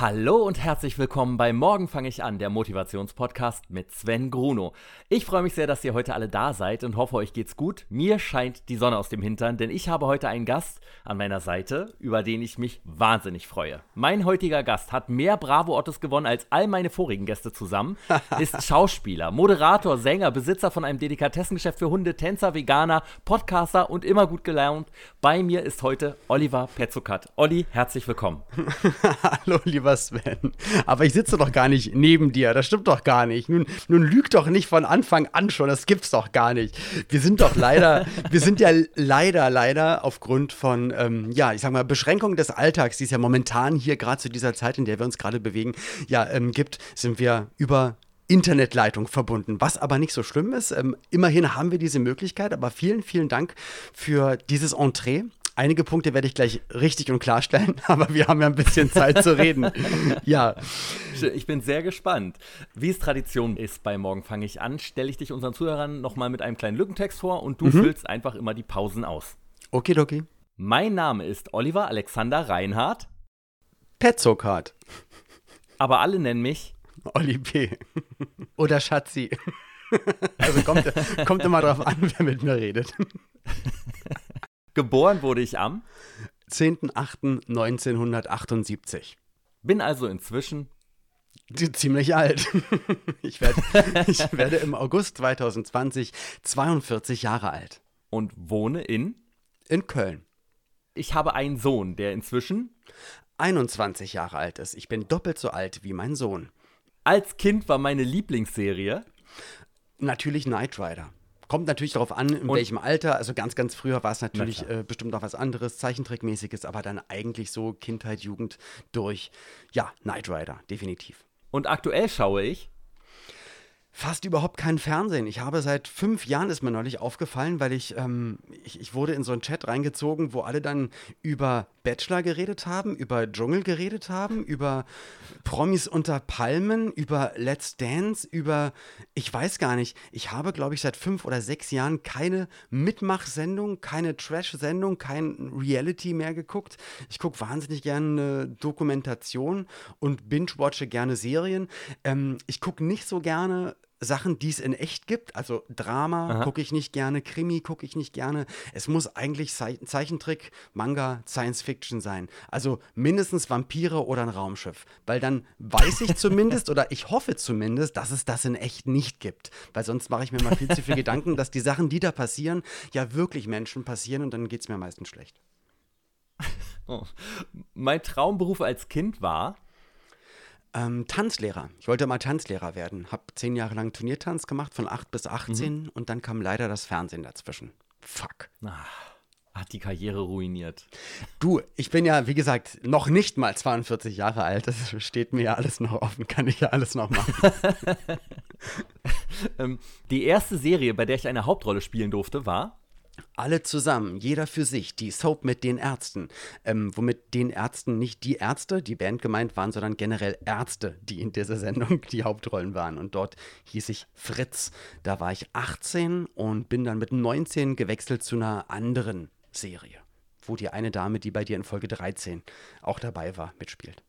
Hallo und herzlich willkommen bei Morgen fange ich an, der Motivationspodcast mit Sven Gruno. Ich freue mich sehr, dass ihr heute alle da seid und hoffe, euch geht's gut. Mir scheint die Sonne aus dem Hintern, denn ich habe heute einen Gast an meiner Seite, über den ich mich wahnsinnig freue. Mein heutiger Gast hat mehr Bravo-Ottos gewonnen als all meine vorigen Gäste zusammen, ist Schauspieler, Moderator, Sänger, Besitzer von einem Delikatessengeschäft für Hunde, Tänzer, Veganer, Podcaster und immer gut gelaunt. Bei mir ist heute Oliver Petzokat. Olli, herzlich willkommen. Hallo, lieber lieber Sven. Aber ich sitze doch gar nicht neben dir. Das stimmt doch gar nicht. Nun, nun lüg doch nicht von Anfang an schon. Das gibt's doch gar nicht. Wir sind doch leider, wir sind ja leider, leider aufgrund von, ähm, ja, ich sag mal, Beschränkungen des Alltags, die es ja momentan hier gerade zu dieser Zeit, in der wir uns gerade bewegen, ja, ähm, gibt, sind wir über Internetleitung verbunden, was aber nicht so schlimm ist. Ähm, immerhin haben wir diese Möglichkeit, aber vielen, vielen Dank für dieses Entree. Einige Punkte werde ich gleich richtig und klarstellen, aber wir haben ja ein bisschen Zeit zu reden. Ja. Ich bin sehr gespannt. Wie es Tradition ist bei Morgen fange ich an, stelle ich dich unseren Zuhörern nochmal mit einem kleinen Lückentext vor und du mhm. füllst einfach immer die Pausen aus. Okidoki. Mein Name ist Oliver Alexander Reinhardt. Petzokat. Aber alle nennen mich Olli P. Oder Schatzi. Also kommt, kommt immer drauf an, wer mit mir redet. Geboren wurde ich am 10.08.1978. Bin also inzwischen ziemlich alt. Ich werde, ich werde im August 2020 42 Jahre alt. Und wohne in? In Köln. Ich habe einen Sohn, der inzwischen 21 Jahre alt ist. Ich bin doppelt so alt wie mein Sohn. Als Kind war meine Lieblingsserie natürlich Knight Rider. Kommt natürlich darauf an, in und welchem Alter. Also ganz, ganz früher war es natürlich äh, bestimmt noch was anderes, Zeichentrickmäßiges, aber dann eigentlich so Kindheit, Jugend durch, ja, Knight Rider, definitiv. Und aktuell schaue ich fast überhaupt kein Fernsehen. Ich habe seit fünf Jahren, ist mir neulich aufgefallen, weil ich, ähm, ich, ich, wurde in so einen Chat reingezogen, wo alle dann über Bachelor geredet haben, über Dschungel geredet haben, über Promis unter Palmen, über Let's Dance, über, ich weiß gar nicht, ich habe, glaube ich, seit fünf oder sechs Jahren keine Mitmachsendung, keine Trash-Sendung, kein Reality mehr geguckt. Ich gucke wahnsinnig gerne Dokumentation und binge-watche gerne Serien. Ähm, ich gucke nicht so gerne Sachen, die es in echt gibt. Also Drama gucke ich nicht gerne, Krimi gucke ich nicht gerne. Es muss eigentlich Zeichentrick, Manga, Science Fiction sein. Also mindestens Vampire oder ein Raumschiff. Weil dann weiß ich zumindest oder ich hoffe zumindest, dass es das in echt nicht gibt. Weil sonst mache ich mir mal viel zu viel Gedanken, dass die Sachen, die da passieren, ja wirklich Menschen passieren und dann geht es mir meistens schlecht. Oh. Mein Traumberuf als Kind war ähm, Tanzlehrer. Ich wollte mal Tanzlehrer werden. Hab zehn Jahre lang Turniertanz gemacht, von 8 bis 18 mhm. und dann kam leider das Fernsehen dazwischen. Fuck. Ach, hat die Karriere ruiniert. Du, ich bin ja, wie gesagt, noch nicht mal 42 Jahre alt. Das steht mir ja alles noch offen, kann ich ja alles noch machen. ähm, die erste Serie, bei der ich eine Hauptrolle spielen durfte, war alle zusammen, jeder für sich, die Soap mit den Ärzten. Ähm, womit den Ärzten nicht die Ärzte, die Band gemeint waren, sondern generell Ärzte, die in dieser Sendung die Hauptrollen waren. Und dort hieß ich Fritz. Da war ich 18 und bin dann mit 19 gewechselt zu einer anderen Serie, wo die eine Dame, die bei dir in Folge 13 auch dabei war, mitspielt.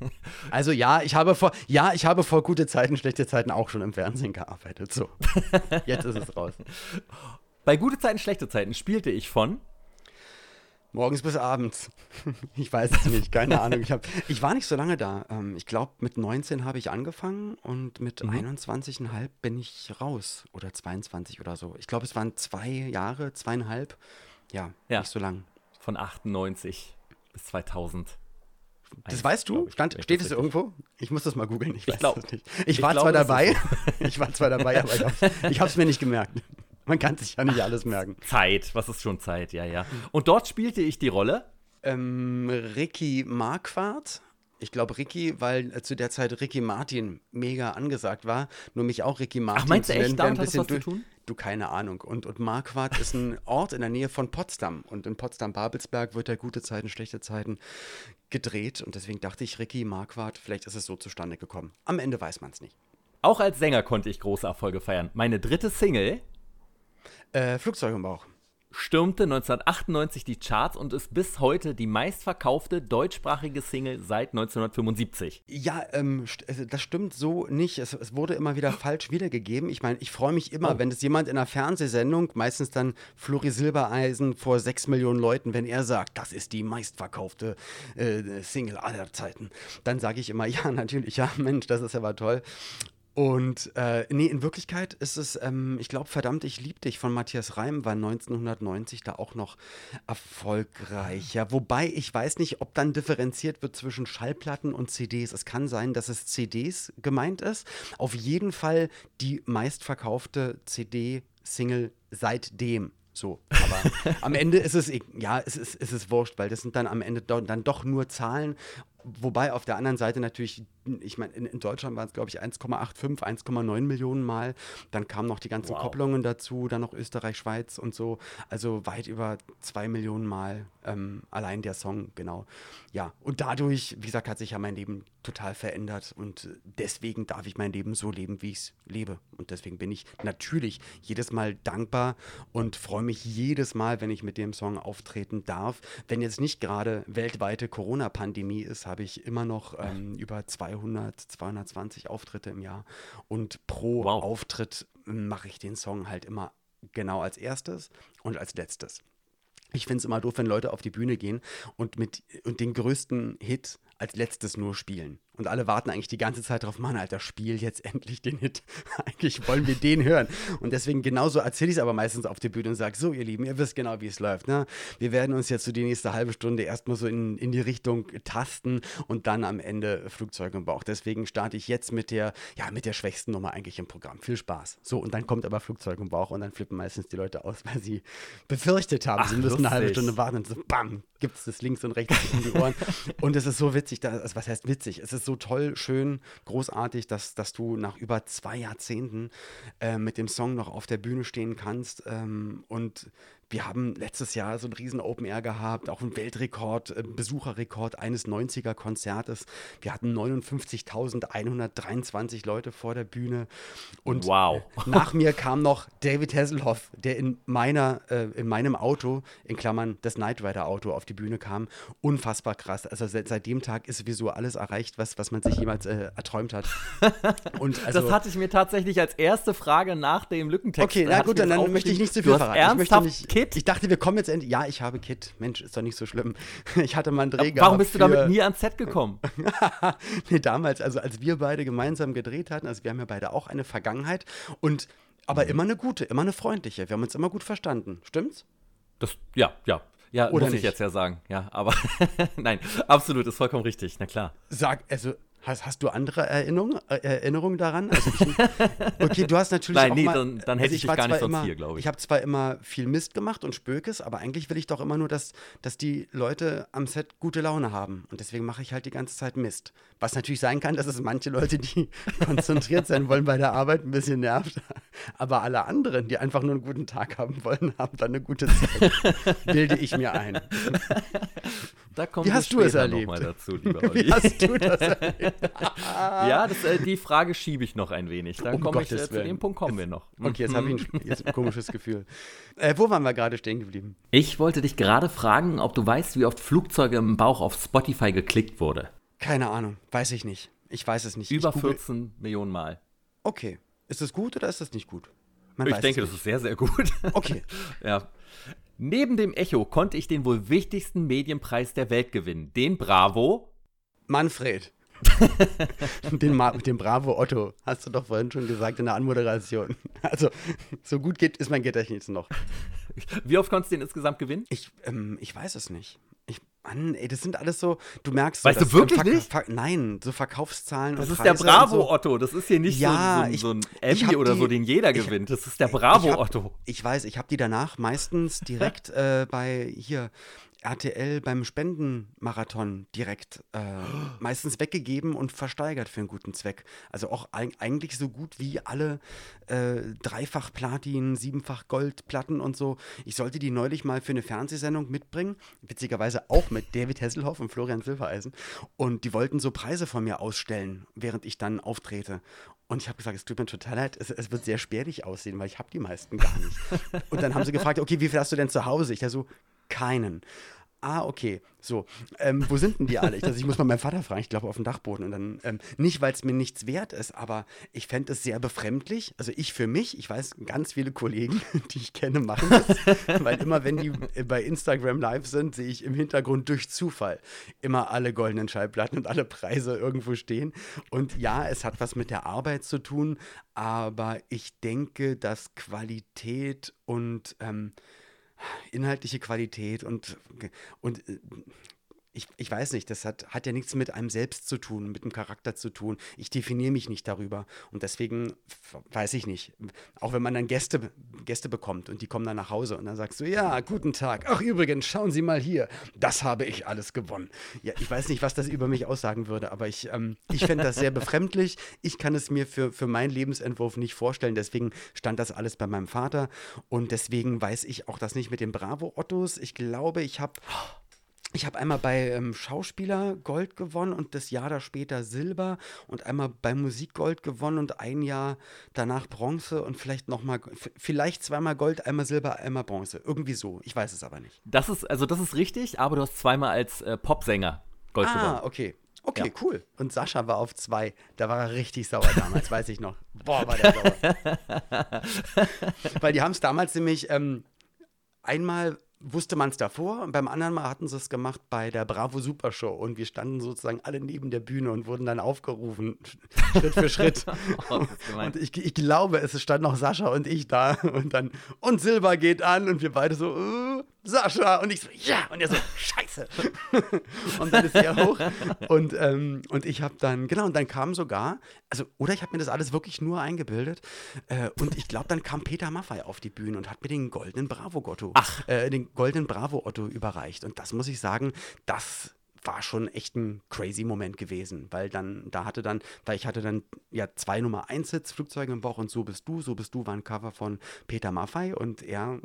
Also ja, ich habe vor, ja, ich habe vor gute Zeiten, schlechte Zeiten auch schon im Fernsehen gearbeitet. So, jetzt ist es raus. Bei gute Zeiten, schlechte Zeiten spielte ich von Morgens bis abends. Ich weiß es nicht, keine Ahnung. Ich, hab, ich war nicht so lange da. Ähm, ich glaube, mit 19 habe ich angefangen und mit mhm. 21,5 bin ich raus. Oder 22 oder so. Ich glaube, es waren zwei Jahre, zweieinhalb. Ja, ja, nicht so lang. Von 98 bis 2000. Das weißt du? Ich, Stand, steht es irgendwo? Ich muss das mal googeln. Ich weiß ich glaub, es nicht. Ich, ich war glaub, zwar dabei. ich war zwar dabei, aber ich habe es mir nicht gemerkt. Man kann sich ja nicht alles merken. Zeit, was ist schon Zeit, ja, ja. Und dort spielte ich die Rolle? Ähm, Ricky Marquardt. Ich glaube Ricky, weil äh, zu der Zeit Ricky Martin mega angesagt war. Nur mich auch Ricky Martin Ach, meinst du echt, damit ein bisschen was zu tun? Du, keine Ahnung. Und, und Marquardt ist ein Ort in der Nähe von Potsdam. Und in Potsdam-Babelsberg wird ja gute Zeiten, schlechte Zeiten gedreht. Und deswegen dachte ich, Ricky Marquardt, vielleicht ist es so zustande gekommen. Am Ende weiß man es nicht. Auch als Sänger konnte ich große Erfolge feiern. Meine dritte Single äh, Flugzeug im Bauch. stürmte 1998 die Charts und ist bis heute die meistverkaufte deutschsprachige Single seit 1975. Ja, ähm, also das stimmt so nicht. Es, es, wurde immer wieder falsch wiedergegeben. Ich meine, ich freue mich immer, oh. wenn es jemand in einer Fernsehsendung, meistens dann Flori Silbereisen vor sechs Millionen Leuten, wenn er sagt, das ist die meistverkaufte äh, Single aller Zeiten, dann sage ich immer, ja, natürlich, ja, Mensch, das ist aber toll. Und äh, nee, in Wirklichkeit ist es, ähm, ich glaube, verdammt, ich lieb dich von Matthias Reim war 1990 da auch noch erfolgreicher. Wobei ich weiß nicht, ob dann differenziert wird zwischen Schallplatten und CDs. Es kann sein, dass es CDs gemeint ist. Auf jeden Fall die meistverkaufte CD-Single seitdem. So, aber am Ende ist es, ja, es ist, es ist wurscht, weil das sind dann am Ende do, dann doch nur Zahlen Wobei auf der anderen Seite natürlich, ich meine, in, in, Deutschland waren es, glaube ich, 1,85, 1,9 Millionen Mal. Dann kamen noch die ganzen wow. Kopplungen dazu, dann noch Österreich, Schweiz und so. Also weit über zwei Millionen Mal ähm, allein der Song, genau. Ja, und dadurch, wie gesagt, hat sich ja mein Leben total verändert und deswegen darf ich mein Leben so leben, wie ich es lebe. Und deswegen bin ich natürlich jedes Mal dankbar und freue mich jedes Mal, wenn ich mit dem Song auftreten darf. Wenn jetzt nicht gerade weltweite Corona-Pandemie ist, habe ich immer noch ähm, über 200, 220 Auftritte im Jahr. Und pro wow. Auftritt mache ich den Song halt immer genau als erstes und als letztes. Ich finde es immer doof, wenn Leute auf die Bühne gehen und mit und den größten Hit als letztes nur spielen. Und alle warten eigentlich die ganze Zeit drauf, Mann, Alter, spiel jetzt endlich den Hit. eigentlich wollen wir den hören. Und deswegen genauso erzähle ich es aber meistens auf der Bühne und sage, so ihr Lieben, ihr wisst genau, wie es läuft. Ne? Wir werden uns jetzt so die nächste halbe Stunde erstmal so in, in die Richtung tasten und dann am Ende Flugzeug im Bauch. Deswegen starte ich jetzt mit der, ja, mit der schwächsten Nummer eigentlich im Programm. Viel Spaß. So, und dann kommt aber Flugzeug im Bauch und dann flippen meistens die Leute aus, weil sie befürchtet haben, Ach, sie müssen lustig. eine halbe Stunde warten und so, bam, gibt es das links und rechts um die Ohren. und es ist so witzig, dass, also was heißt witzig? Es ist so toll, schön, großartig, dass, dass du nach über zwei Jahrzehnten äh, mit dem Song noch auf der Bühne stehen kannst ähm, und wir haben letztes Jahr so einen riesen Open Air gehabt, auch einen Weltrekord, äh, Besucherrekord eines 90er Konzertes. Wir hatten 59.123 Leute vor der Bühne. Und wow. nach mir kam noch David Hasselhoff, der in meiner, äh, in meinem Auto, in Klammern das Knight Rider Auto, auf die Bühne kam. Unfassbar krass. Also seit, seit dem Tag ist sowieso alles erreicht, was, was man sich jemals äh, erträumt hat. Und also, das hatte ich mir tatsächlich als erste Frage nach dem Lückentext. Okay, na gut, dann, dann möchte ich nicht zu viel verraten. Ernsthaft ich möchte nicht, Kit? Ich dachte, wir kommen jetzt endlich. Ja, ich habe Kit. Mensch, ist doch nicht so schlimm. Ich hatte mal einen Dreh Warum bist du damit nie ans Set gekommen? nee, damals, also als wir beide gemeinsam gedreht hatten, also wir haben ja beide auch eine Vergangenheit und aber mhm. immer eine gute, immer eine freundliche. Wir haben uns immer gut verstanden. Stimmt's? Das, ja, ja. Ja, Oder muss nicht? ich jetzt ja sagen. Ja, aber nein, absolut, ist vollkommen richtig, na klar. Sag, also Hast, hast du andere Erinnerungen, äh, Erinnerungen daran? Also ich, okay, du hast natürlich Nein, auch nee, mal, dann, dann hätte also ich, ich gar nicht sonst hier, glaube ich. Ich habe zwar immer viel Mist gemacht und Spökes, aber eigentlich will ich doch immer nur, dass, dass die Leute am Set gute Laune haben. Und deswegen mache ich halt die ganze Zeit Mist. Was natürlich sein kann, dass es manche Leute, die konzentriert sein wollen bei der Arbeit, ein bisschen nervt. Aber alle anderen, die einfach nur einen guten Tag haben wollen, haben dann eine gute Zeit. Bilde ich mir ein. Da kommt Wie hast du es erlebt? Dazu, Wie hast du das erlebt? Ja, das, äh, die Frage schiebe ich noch ein wenig. Dann um komme ich äh, zu dem Punkt kommen wir noch. Okay, jetzt habe ich ein, jetzt ein komisches Gefühl. Äh, wo waren wir gerade stehen geblieben? Ich wollte dich gerade fragen, ob du weißt, wie oft Flugzeuge im Bauch auf Spotify geklickt wurde. Keine Ahnung, weiß ich nicht. Ich weiß es nicht. Über 14 Millionen Mal. Okay. Ist das gut oder ist das nicht gut? Man ich denke, das ist sehr, sehr gut. Okay. ja. Neben dem Echo konnte ich den wohl wichtigsten Medienpreis der Welt gewinnen, den Bravo. Manfred. den, dem Bravo Otto, hast du doch vorhin schon gesagt in der Anmoderation. Also, so gut geht, ist mein Gedächtnis noch. Wie oft konntest du den insgesamt gewinnen? Ich, ähm, ich weiß es nicht. Mann, ey, das sind alles so, du merkst. Weißt du wirklich nicht? Nein, so Verkaufszahlen. Das ist Preise der Bravo-Otto. Das ist hier nicht ja, so, so, so, ein Emmy oder die, so, den jeder ich, gewinnt. Das ist der Bravo-Otto. Ich, ich, weiß, ich habe die danach meistens direkt äh, bei hier RTL beim Spendenmarathon direkt äh, meistens weggegeben und versteigert für einen guten Zweck. Also auch eigentlich so gut wie alle äh, dreifach Platin, siebenfach Goldplatten und so. Ich sollte die neulich mal für eine Fernsehsendung mitbringen, witzigerweise auch mit David Hasselhoff und Florian Silbereisen. Und die wollten so Preise von mir ausstellen, während ich dann auftrete. Und ich habe gesagt, es tut mir total leid, es, es wird sehr spärlich aussehen, weil ich habe die meisten gar nicht. Und dann haben sie gefragt, okay, wie viel hast du denn zu Hause? Ich ja so, keinen ah, okay, so, ähm, wo sind denn die alle? Ich, also ich muss mal meinen Vater fragen, ich glaube auf dem Dachboden. Und dann, ähm, nicht, weil es mir nichts wert ist, aber ich fände es sehr befremdlich. Also ich für mich, ich weiß, ganz viele Kollegen, die ich kenne, machen das. weil immer, wenn die bei Instagram live sind, sehe ich im Hintergrund durch Zufall immer alle goldenen Schallplatten und alle Preise irgendwo stehen. Und ja, es hat was mit der Arbeit zu tun, aber ich denke, dass Qualität und ähm, inhaltliche Qualität und, und äh, ich, ich weiß nicht, das hat, hat ja nichts mit einem selbst zu tun, mit dem Charakter zu tun. Ich definiere mich nicht darüber. Und deswegen weiß ich nicht. Auch wenn man dann Gäste, Gäste bekommt und die kommen dann nach Hause und dann sagst du, ja, guten Tag. Ach, übrigens, schauen Sie mal hier. Das habe ich alles gewonnen. Ja, ich weiß nicht, was das über mich aussagen würde, aber ich, ähm, ich fände das sehr befremdlich. Ich kann es mir für, für meinen Lebensentwurf nicht vorstellen. Deswegen stand das alles bei meinem Vater. Und deswegen weiß ich auch das nicht mit den Bravo-Ottos. Ich glaube, ich habe ich habe einmal bei ähm, Schauspieler Gold gewonnen und das Jahr da später Silber und einmal bei Musik Gold gewonnen und ein Jahr danach Bronze und vielleicht nochmal, vielleicht zweimal Gold, einmal Silber, einmal Bronze. Irgendwie so. Ich weiß es aber nicht. Das ist, also das ist richtig, aber du hast zweimal als äh, Popsänger Gold ah, gewonnen. Ah, okay. Okay, ja. cool. Und Sascha war auf zwei. Da war er richtig sauer damals, weiß ich noch. Boah, war der sauer. Weil die haben es damals nämlich ähm, einmal wusste man es davor und beim anderen Mal hatten sie es gemacht bei der Bravo Super Show. Und wir standen sozusagen alle neben der Bühne und wurden dann aufgerufen, Schritt für Schritt. oh, und ich, ich, glaube, es stand noch Sascha und ich da. Und dann, und Silber geht an. Und wir beide so, uh, Sascha. Und ich so, ja. Und er so, scheiße. und dann ist er hoch. Und, ähm, und ich habe dann, genau, und dann kam sogar, also, oder ich habe mir das alles wirklich nur eingebildet. Äh, und ich glaube, dann kam Peter Maffei auf die Bühne und hat mir den goldenen Bravo-Gotto, äh, den goldenen Bravo-Otto überreicht. Und das muss ich sagen, das war schon echt ein crazy Moment gewesen, weil dann, da hatte dann, weil ich hatte dann ja zwei Nummer 1 Hits, Flugzeuge im Bauch und So bist du, So bist du war ein Cover von Peter Maffei und er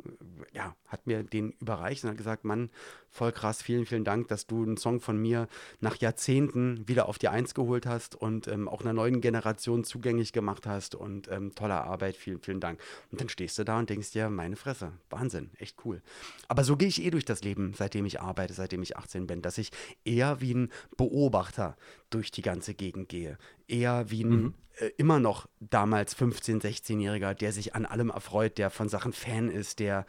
ja, hat mir den überreicht und hat gesagt, Mann, voll krass, vielen, vielen Dank, dass du einen Song von mir nach Jahrzehnten wieder auf die Eins geholt hast und ähm, auch einer neuen Generation zugänglich gemacht hast und ähm, tolle Arbeit, vielen, vielen Dank. Und dann stehst du da und denkst dir, meine Fresse, Wahnsinn, echt cool. Aber so gehe ich eh durch das Leben, seitdem ich arbeite, seitdem ich 18 bin, dass ich eher wie ein Beobachter durch die ganze Gegend gehe. Eher wie ein mhm. äh, immer noch damals 15-, 16-Jähriger, der sich an allem erfreut, der von Sachen Fan ist, der,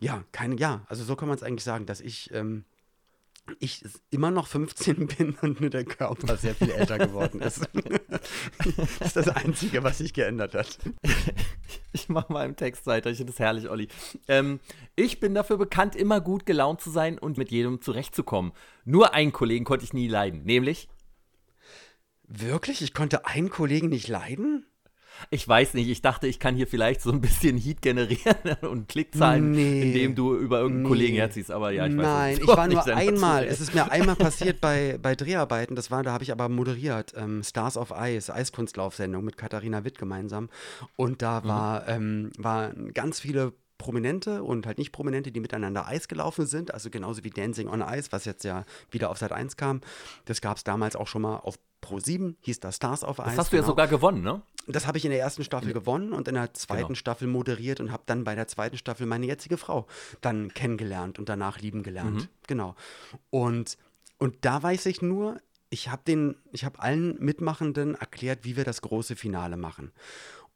ja, keine, ja, also so kann man es eigentlich sagen, dass ich, ähm, ich immer noch 15 bin und nur der Körper sehr viel älter geworden ist. das ist das Einzige, was sich geändert hat. Ich mache mal im Text weiter, ich finde das herrlich, Olli. Ähm, ich bin dafür bekannt, immer gut gelaunt zu sein und mit jedem zurechtzukommen. Nur einen Kollegen konnte ich nie leiden, nämlich. Wirklich? Ich konnte einen Kollegen nicht leiden? Ich weiß nicht, ich dachte, ich kann hier vielleicht so ein bisschen Heat generieren und Klickzahlen, nee, indem du über irgendeinen nee. Kollegen herziehst. Aber ja, ich weiß Nein, ich war nur einmal, es ist mir einmal passiert bei, bei Dreharbeiten, das war, da habe ich aber moderiert, ähm, Stars of Ice, Eiskunstlaufsendung mit Katharina Witt gemeinsam. Und da mhm. war, mhm. ähm, waren ganz viele Prominente und halt nicht Prominente, die miteinander Eis gelaufen sind, also genauso wie Dancing on Ice, was jetzt ja wieder auf Sat 1 kam. Das gab es damals auch schon mal auf Pro 7, hieß das Stars of Ice. Das hast du genau. ja sogar gewonnen, ne? Das habe ich in der ersten Staffel ja. gewonnen und in der zweiten genau. Staffel moderiert und habe dann bei der zweiten Staffel meine jetzige Frau dann kennengelernt und danach lieben gelernt. Mhm. Genau. Und, und da weiß ich nur, ich habe den, ich habe allen Mitmachenden erklärt, wie wir das große Finale machen.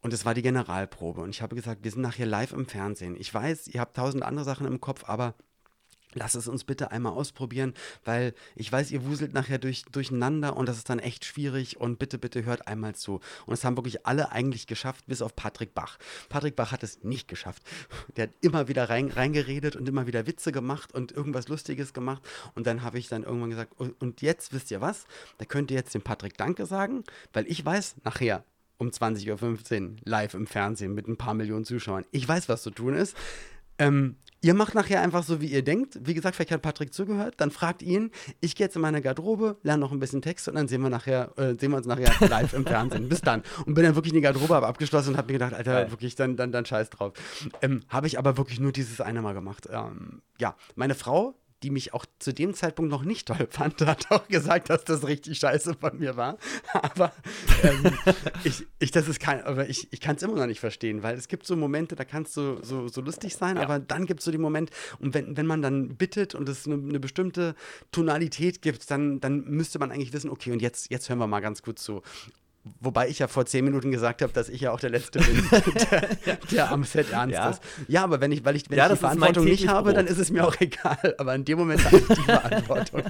Und es war die Generalprobe. Und ich habe gesagt, wir sind nachher live im Fernsehen. Ich weiß, ihr habt tausend andere Sachen im Kopf, aber Lass es uns bitte einmal ausprobieren, weil ich weiß, ihr wuselt nachher durch, durcheinander und das ist dann echt schwierig und bitte, bitte hört einmal zu. Und es haben wirklich alle eigentlich geschafft, bis auf Patrick Bach. Patrick Bach hat es nicht geschafft. Der hat immer wieder rein, reingeredet und immer wieder Witze gemacht und irgendwas Lustiges gemacht. Und dann habe ich dann irgendwann gesagt, und jetzt wisst ihr was? Da könnt ihr jetzt dem Patrick Danke sagen, weil ich weiß nachher, um 20.15 Uhr live im Fernsehen mit ein paar Millionen Zuschauern. Ich weiß, was zu tun ist Ähm, Ihr macht nachher einfach so, wie ihr denkt. Wie gesagt, vielleicht hat Patrick zugehört. Dann fragt ihn. Ich gehe jetzt in meine Garderobe, lerne noch ein bisschen Text und dann sehen wir nachher, äh, sehen wir uns nachher live im Fernsehen. Bis dann. Und bin dann wirklich in die Garderobe, abgeschlossen und habe mir gedacht, Alter, Geil. wirklich, dann, dann, dann scheiß drauf. Ähm, habe ich aber wirklich nur dieses eine Mal gemacht. Ähm, ja, meine Frau, die mich auch zu dem Zeitpunkt noch nicht toll fand, hat auch gesagt, dass das richtig scheiße von mir war. Aber ähm, ich, ich, das ist kein, aber ich, ich kann es immer noch nicht verstehen, weil es gibt so Momente, da kannst du so, so lustig sein, ja. aber dann gibt es so die Momente, und wenn, wenn man dann bittet und es eine, eine, bestimmte Tonalität gibt, dann, dann müsste man eigentlich wissen, okay, und jetzt, jetzt hören wir mal ganz gut zu. Wobei ich ja vor zehn Minuten gesagt habe, dass ich ja auch der Letzte bin, der, der, am Set ernst ja. ist. Ja, aber wenn ich, weil ich, wenn ja, ich die Verantwortung nicht habe, dann ist es mir auch egal. Aber in dem Moment habe ich die Verantwortung.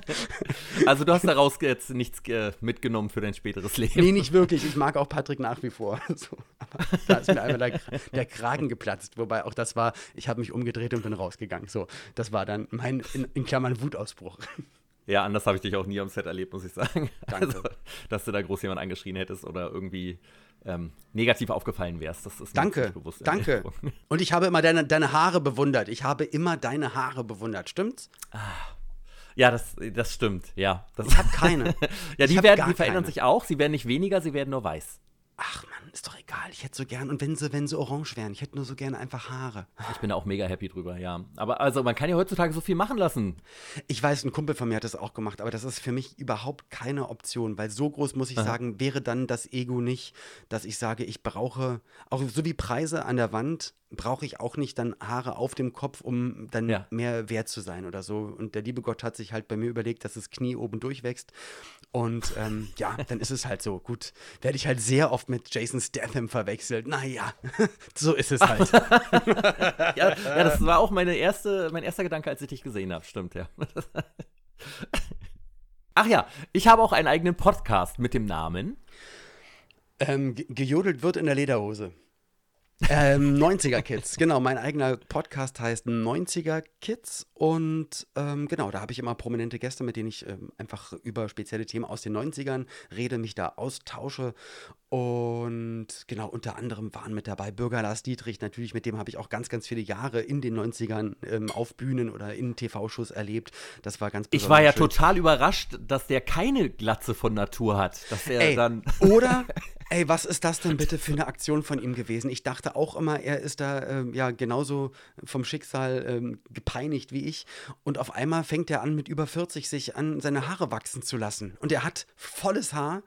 Also du hast daraus jetzt nichts äh, mitgenommen für dein späteres Leben. Nee, nicht wirklich. Ich mag auch Patrick nach wie vor. So, da ist mir einmal der, der, Kragen geplatzt. Wobei auch das war, ich habe mich umgedreht und bin rausgegangen. So, das war dann mein, in, in Klammern, Wutausbruch. Ja, anders habe ich dich auch nie am Set erlebt, muss ich sagen. Danke. Also, dass du da groß jemand angeschrien hättest oder irgendwie ähm, negativ aufgefallen wärst. Das ist danke, bewusst. Danke. Und ich habe immer deine, deine Haare bewundert. Ich habe immer deine Haare bewundert. Stimmt's? Ah. Ja, das, das stimmt, ja. Das ich habe keine. ja, die, werden, die verändern keine. sich auch. Sie werden nicht weniger, sie werden nur weiß ach Mann, ist doch egal, ich hätte so gern, und wenn sie, wenn sie orange wären, ich hätte nur so gern einfach Haare. Ich bin da auch mega happy drüber, ja. Aber also man kann ja heutzutage so viel machen lassen. Ich weiß, ein Kumpel von mir hat das auch gemacht, aber das ist für mich überhaupt keine Option, weil so groß muss ich Aha. sagen, wäre dann das Ego nicht, dass ich sage, ich brauche, auch so wie Preise an der Wand, brauche ich auch nicht dann Haare auf dem Kopf, um dann ja. mehr wert zu sein oder so. Und der liebe Gott hat sich halt bei mir überlegt, dass das Knie oben durchwächst. Und ähm, ja, dann ist es halt so. Gut, werde ich halt sehr oft mit Jason Statham verwechselt. Naja, so ist es halt. ja, ja, das war auch meine erste, mein erster Gedanke, als ich dich gesehen habe. Stimmt, ja. Ach ja, ich habe auch einen eigenen Podcast mit dem Namen. Ähm, gejodelt wird in der Lederhose. Ähm, 90er Kids, genau. Mein eigener Podcast heißt 90er Kids und ähm, genau, da habe ich immer prominente Gäste, mit denen ich ähm, einfach über spezielle Themen aus den 90ern rede, mich da austausche und genau, unter anderem waren mit dabei Bürger Lars Dietrich, natürlich, mit dem habe ich auch ganz, ganz viele Jahre in den 90ern ähm, auf Bühnen oder in TV-Shows erlebt. Das war ganz Ich war ja schön. total überrascht, dass der keine Glatze von Natur hat. Dass er ey, dann oder, ey, was ist das denn bitte für eine Aktion von ihm gewesen? Ich dachte auch immer, er ist da ähm, ja genauso vom Schicksal ähm, gepeinigt wie ich. Und auf einmal fängt er an, mit über 40 sich an, seine Haare wachsen zu lassen. Und er hat volles Haar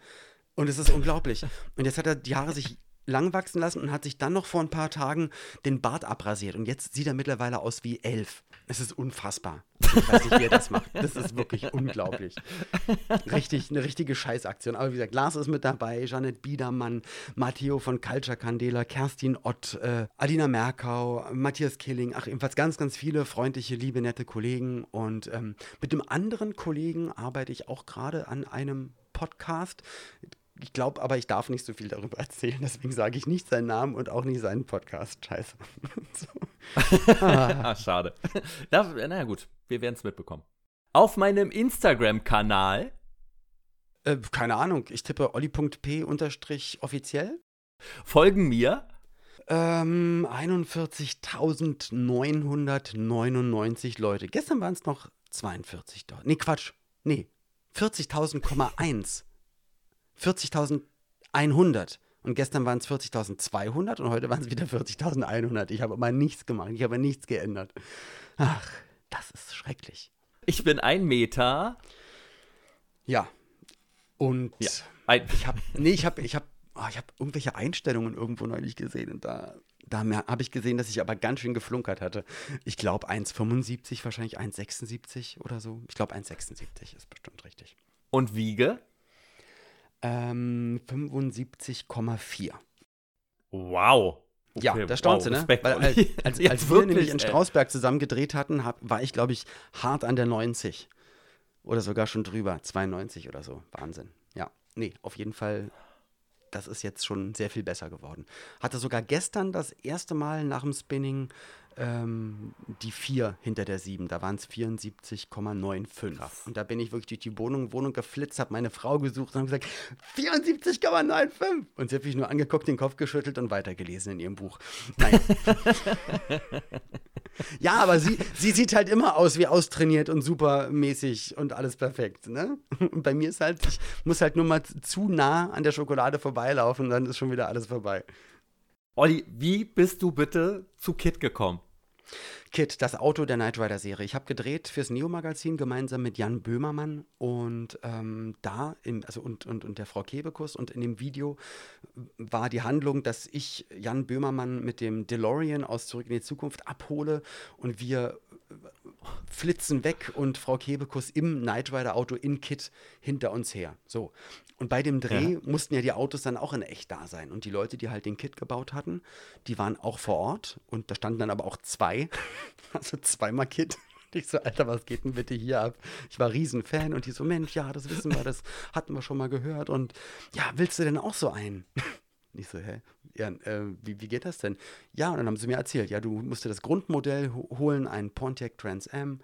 und es ist unglaublich. Und jetzt hat er die Haare sich lang wachsen lassen und hat sich dann noch vor ein paar Tagen den Bart abrasiert. Und jetzt sieht er mittlerweile aus wie elf. Es ist unfassbar. Ich weiß nicht, wie er das macht. Das ist wirklich unglaublich. Richtig, eine richtige Scheißaktion. Aber wie gesagt, Lars ist mit dabei, Janet Biedermann, Matteo von Culture Candela, Kerstin Ott, äh, Adina Merkau, Matthias Killing, ach, ebenfalls ganz, ganz viele freundliche, liebe, nette Kollegen. Und ähm, mit einem anderen Kollegen arbeite ich auch gerade an einem Podcast ich glaube aber, ich darf nicht so viel darüber erzählen, deswegen sage ich nicht seinen Namen und auch nicht seinen Podcast. Scheiße. so. ah. Schade. Na, naja, gut, wir werden es mitbekommen. Auf meinem Instagram-Kanal. Äh, keine Ahnung, ich tippe olli.p offiziell. Folgen mir. Ähm, 41.999 Leute. Gestern waren es noch 42 dort. Nee, Quatsch. Nee, 40.000,1. 40.100. Und gestern waren es 40.200 und heute waren es wieder 40.100. Ich habe aber nichts gemacht. Ich habe nichts geändert. Ach, das ist schrecklich. Ich bin ein Meter. Ja. Und ja, ein ich habe, nee, ich habe, ich habe, oh, ich habe irgendwelche Einstellungen irgendwo neulich gesehen und da, da habe ich gesehen, dass ich aber ganz schön geflunkert hatte. Ich glaube 1,75, wahrscheinlich 1,76 oder so. Ich glaube 1,76 ist bestimmt richtig. Und wiege? Ähm, 75,4. Wow. Okay, ja, da staunst wow, du, ne? Weil als, als, als wir nämlich in Strausberg zusammen gedreht hatten, hab, war ich, glaube ich, hart an der 90. Oder sogar schon drüber. 92 oder so. Wahnsinn. Ja. Nee, auf jeden Fall das ist jetzt schon sehr viel besser geworden. Hatte sogar gestern das erste Mal nach dem Spinning ähm, die 4 hinter der 7. Da waren es 74,95. Und da bin ich wirklich durch die Wohnung, Wohnung geflitzt, habe meine Frau gesucht und habe gesagt, 74,95. Und sie hat mich nur angeguckt, den Kopf geschüttelt und weitergelesen in ihrem Buch. Nein. ja, aber sie, sie sieht halt immer aus wie austrainiert und supermäßig und alles perfekt. Ne? Und bei mir ist halt, ich muss halt nur mal zu nah an der Schokolade vorbeilaufen, dann ist schon wieder alles vorbei. Olli, wie bist du bitte zu Kit gekommen? Kit, das Auto der Knight Rider Serie. Ich habe gedreht fürs Neo-Magazin gemeinsam mit Jan Böhmermann und ähm, da, im, also und, und, und der Frau Kebekus und in dem Video war die Handlung, dass ich Jan Böhmermann mit dem DeLorean aus Zurück in die Zukunft abhole und wir flitzen weg und Frau Kebekus im Knight Rider Auto in Kit hinter uns her. So. Und bei dem Dreh ja. mussten ja die Autos dann auch in echt da sein. Und die Leute, die halt den Kit gebaut hatten, die waren auch vor Ort. Und da standen dann aber auch zwei, also zweimal Kit. Und ich so, Alter, was geht denn bitte hier ab? Ich war Riesenfan und die so, Mensch, ja, das wissen wir, das hatten wir schon mal gehört. Und ja, willst du denn auch so einen? Ich so, hä? Ja, äh, wie, wie geht das denn? Ja, und dann haben sie mir erzählt, ja, du musst dir das Grundmodell holen, ein Pontiac Trans Am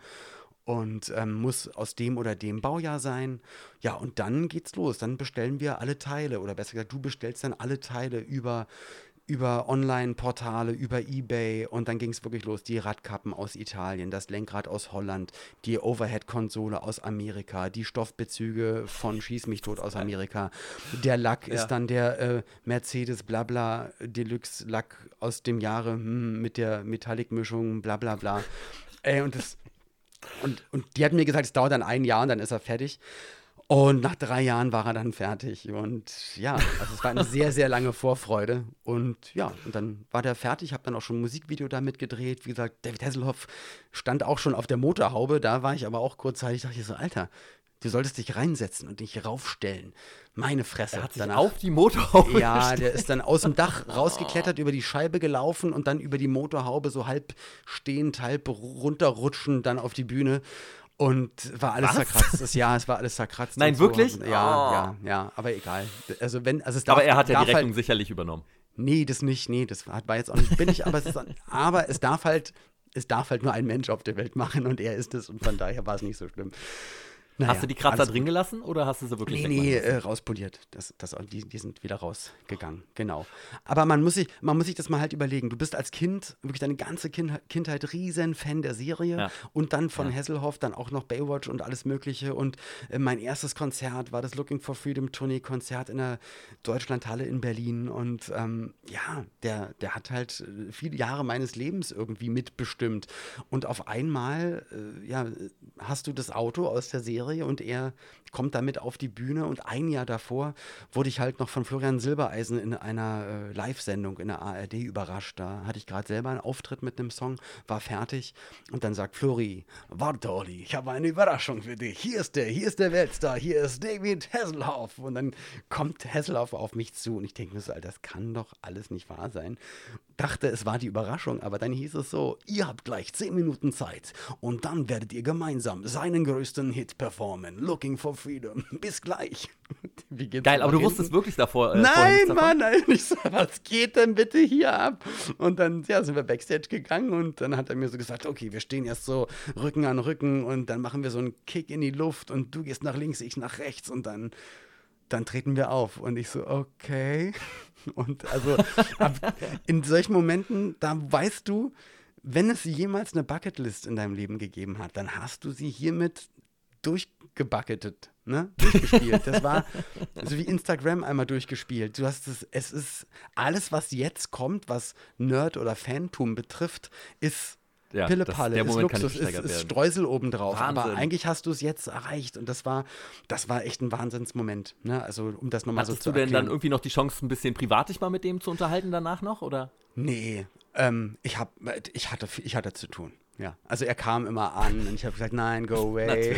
und ähm, muss aus dem oder dem Baujahr sein. Ja, und dann geht's los. Dann bestellen wir alle Teile oder besser gesagt, du bestellst dann alle Teile über über Online-Portale, über Ebay und dann ging es wirklich los. Die Radkappen aus Italien, das Lenkrad aus Holland, die Overhead-Konsole aus Amerika, die Stoffbezüge von Schieß mich tot aus Amerika. Der Lack ja. ist dann der äh, Mercedes Blabla Deluxe Lack aus dem Jahre hm, mit der Metallic-Mischung, bla bla bla. Ey, und das. Und, und die hatten mir gesagt, es dauert dann ein Jahr und dann ist er fertig. Und nach drei Jahren war er dann fertig. Und ja, also es war eine sehr, sehr lange Vorfreude. Und ja, und dann war der fertig. Ich habe dann auch schon ein Musikvideo damit gedreht. Wie gesagt, David Hasselhoff stand auch schon auf der Motorhaube. Da war ich aber auch kurzzeitig, dachte ich so, Alter, du solltest dich reinsetzen und dich raufstellen. Meine Fresse. Er hat sich Danach, auf die Motorhaube Ja, der ist dann aus dem Dach rausgeklettert, über die Scheibe gelaufen und dann über die Motorhaube so halb stehend, halb runterrutschen, dann auf die Bühne. Und war alles Was? zerkratzt. Das, ja, es war alles zerkratzt. Nein, so. wirklich? Ja, oh. ja, ja, aber egal. Also wenn, also es darf, aber er hat ja die Rechnung halt, sicherlich übernommen. Nee, das nicht, nee, das war jetzt auch nicht billig, aber, es ist, aber es darf halt, es darf halt nur ein Mensch auf der Welt machen und er ist es und von daher war es nicht so schlimm. Naja, hast du die Kratzer drin gelassen oder hast du sie wirklich Nee, nee, äh, rauspoliert. Das, das, die, die sind wieder rausgegangen, genau. Aber man muss, sich, man muss sich das mal halt überlegen. Du bist als Kind, wirklich deine ganze kind, Kindheit riesen Fan der Serie ja. und dann von ja. Hasselhoff dann auch noch Baywatch und alles mögliche. Und äh, mein erstes Konzert war das Looking for Freedom Tournee-Konzert in der Deutschlandhalle in Berlin. Und ähm, ja, der, der hat halt äh, viele Jahre meines Lebens irgendwie mitbestimmt. Und auf einmal, äh, ja, hast du das Auto aus der Serie Serie und er kommt damit auf die Bühne und ein Jahr davor wurde ich halt noch von Florian Silbereisen in einer äh, Live-Sendung in der ARD überrascht. Da hatte ich gerade selber einen Auftritt mit einem Song, war fertig und dann sagt Flori, warte Olli, ich habe eine Überraschung für dich. Hier ist der, hier ist der Weltstar, hier ist David Hasselhoff und dann kommt Hasselhoff auf mich zu und ich denke mir so, das kann doch alles nicht wahr sein dachte, es war die Überraschung, aber dann hieß es so, ihr habt gleich 10 Minuten Zeit und dann werdet ihr gemeinsam seinen größten Hit performen. Looking for Freedom. Bis gleich. Geil, aber du wusstest wirklich davor. Äh, nein, Mann, nein, ich so, was geht denn bitte hier ab? Und dann ja, sind wir Backstage gegangen und dann hat er mir so gesagt, okay, wir stehen erst so Rücken an Rücken und dann machen wir so einen Kick in die Luft und du gehst nach links, ich nach rechts und dann dann treten wir auf. Und ich so, okay. Und also in solchen Momenten, da weißt du, wenn es jemals eine Bucketlist in deinem Leben gegeben hat, dann hast du sie hiermit durchgebacketet, ne? Durchgespielt. Das war so wie Instagram einmal durchgespielt. Du hast es, es ist alles, was jetzt kommt, was Nerd oder Fantum betrifft, ist ja, Pillepalle, ist Luxus, ist, ist Streusel obendrauf. Wahnsinn. Aber eigentlich hast du es jetzt erreicht. Und das war, das war echt ein Wahnsinnsmoment. Ne? Also, um das nochmal so zu du denn dann irgendwie noch die Chance, ein bisschen privat dich mal mit dem zu unterhalten danach noch? Oder? Nee, ähm, ich, hab, ich, hatte, ich hatte zu tun. Ja, also er kam immer an und ich habe gesagt, nein, go away.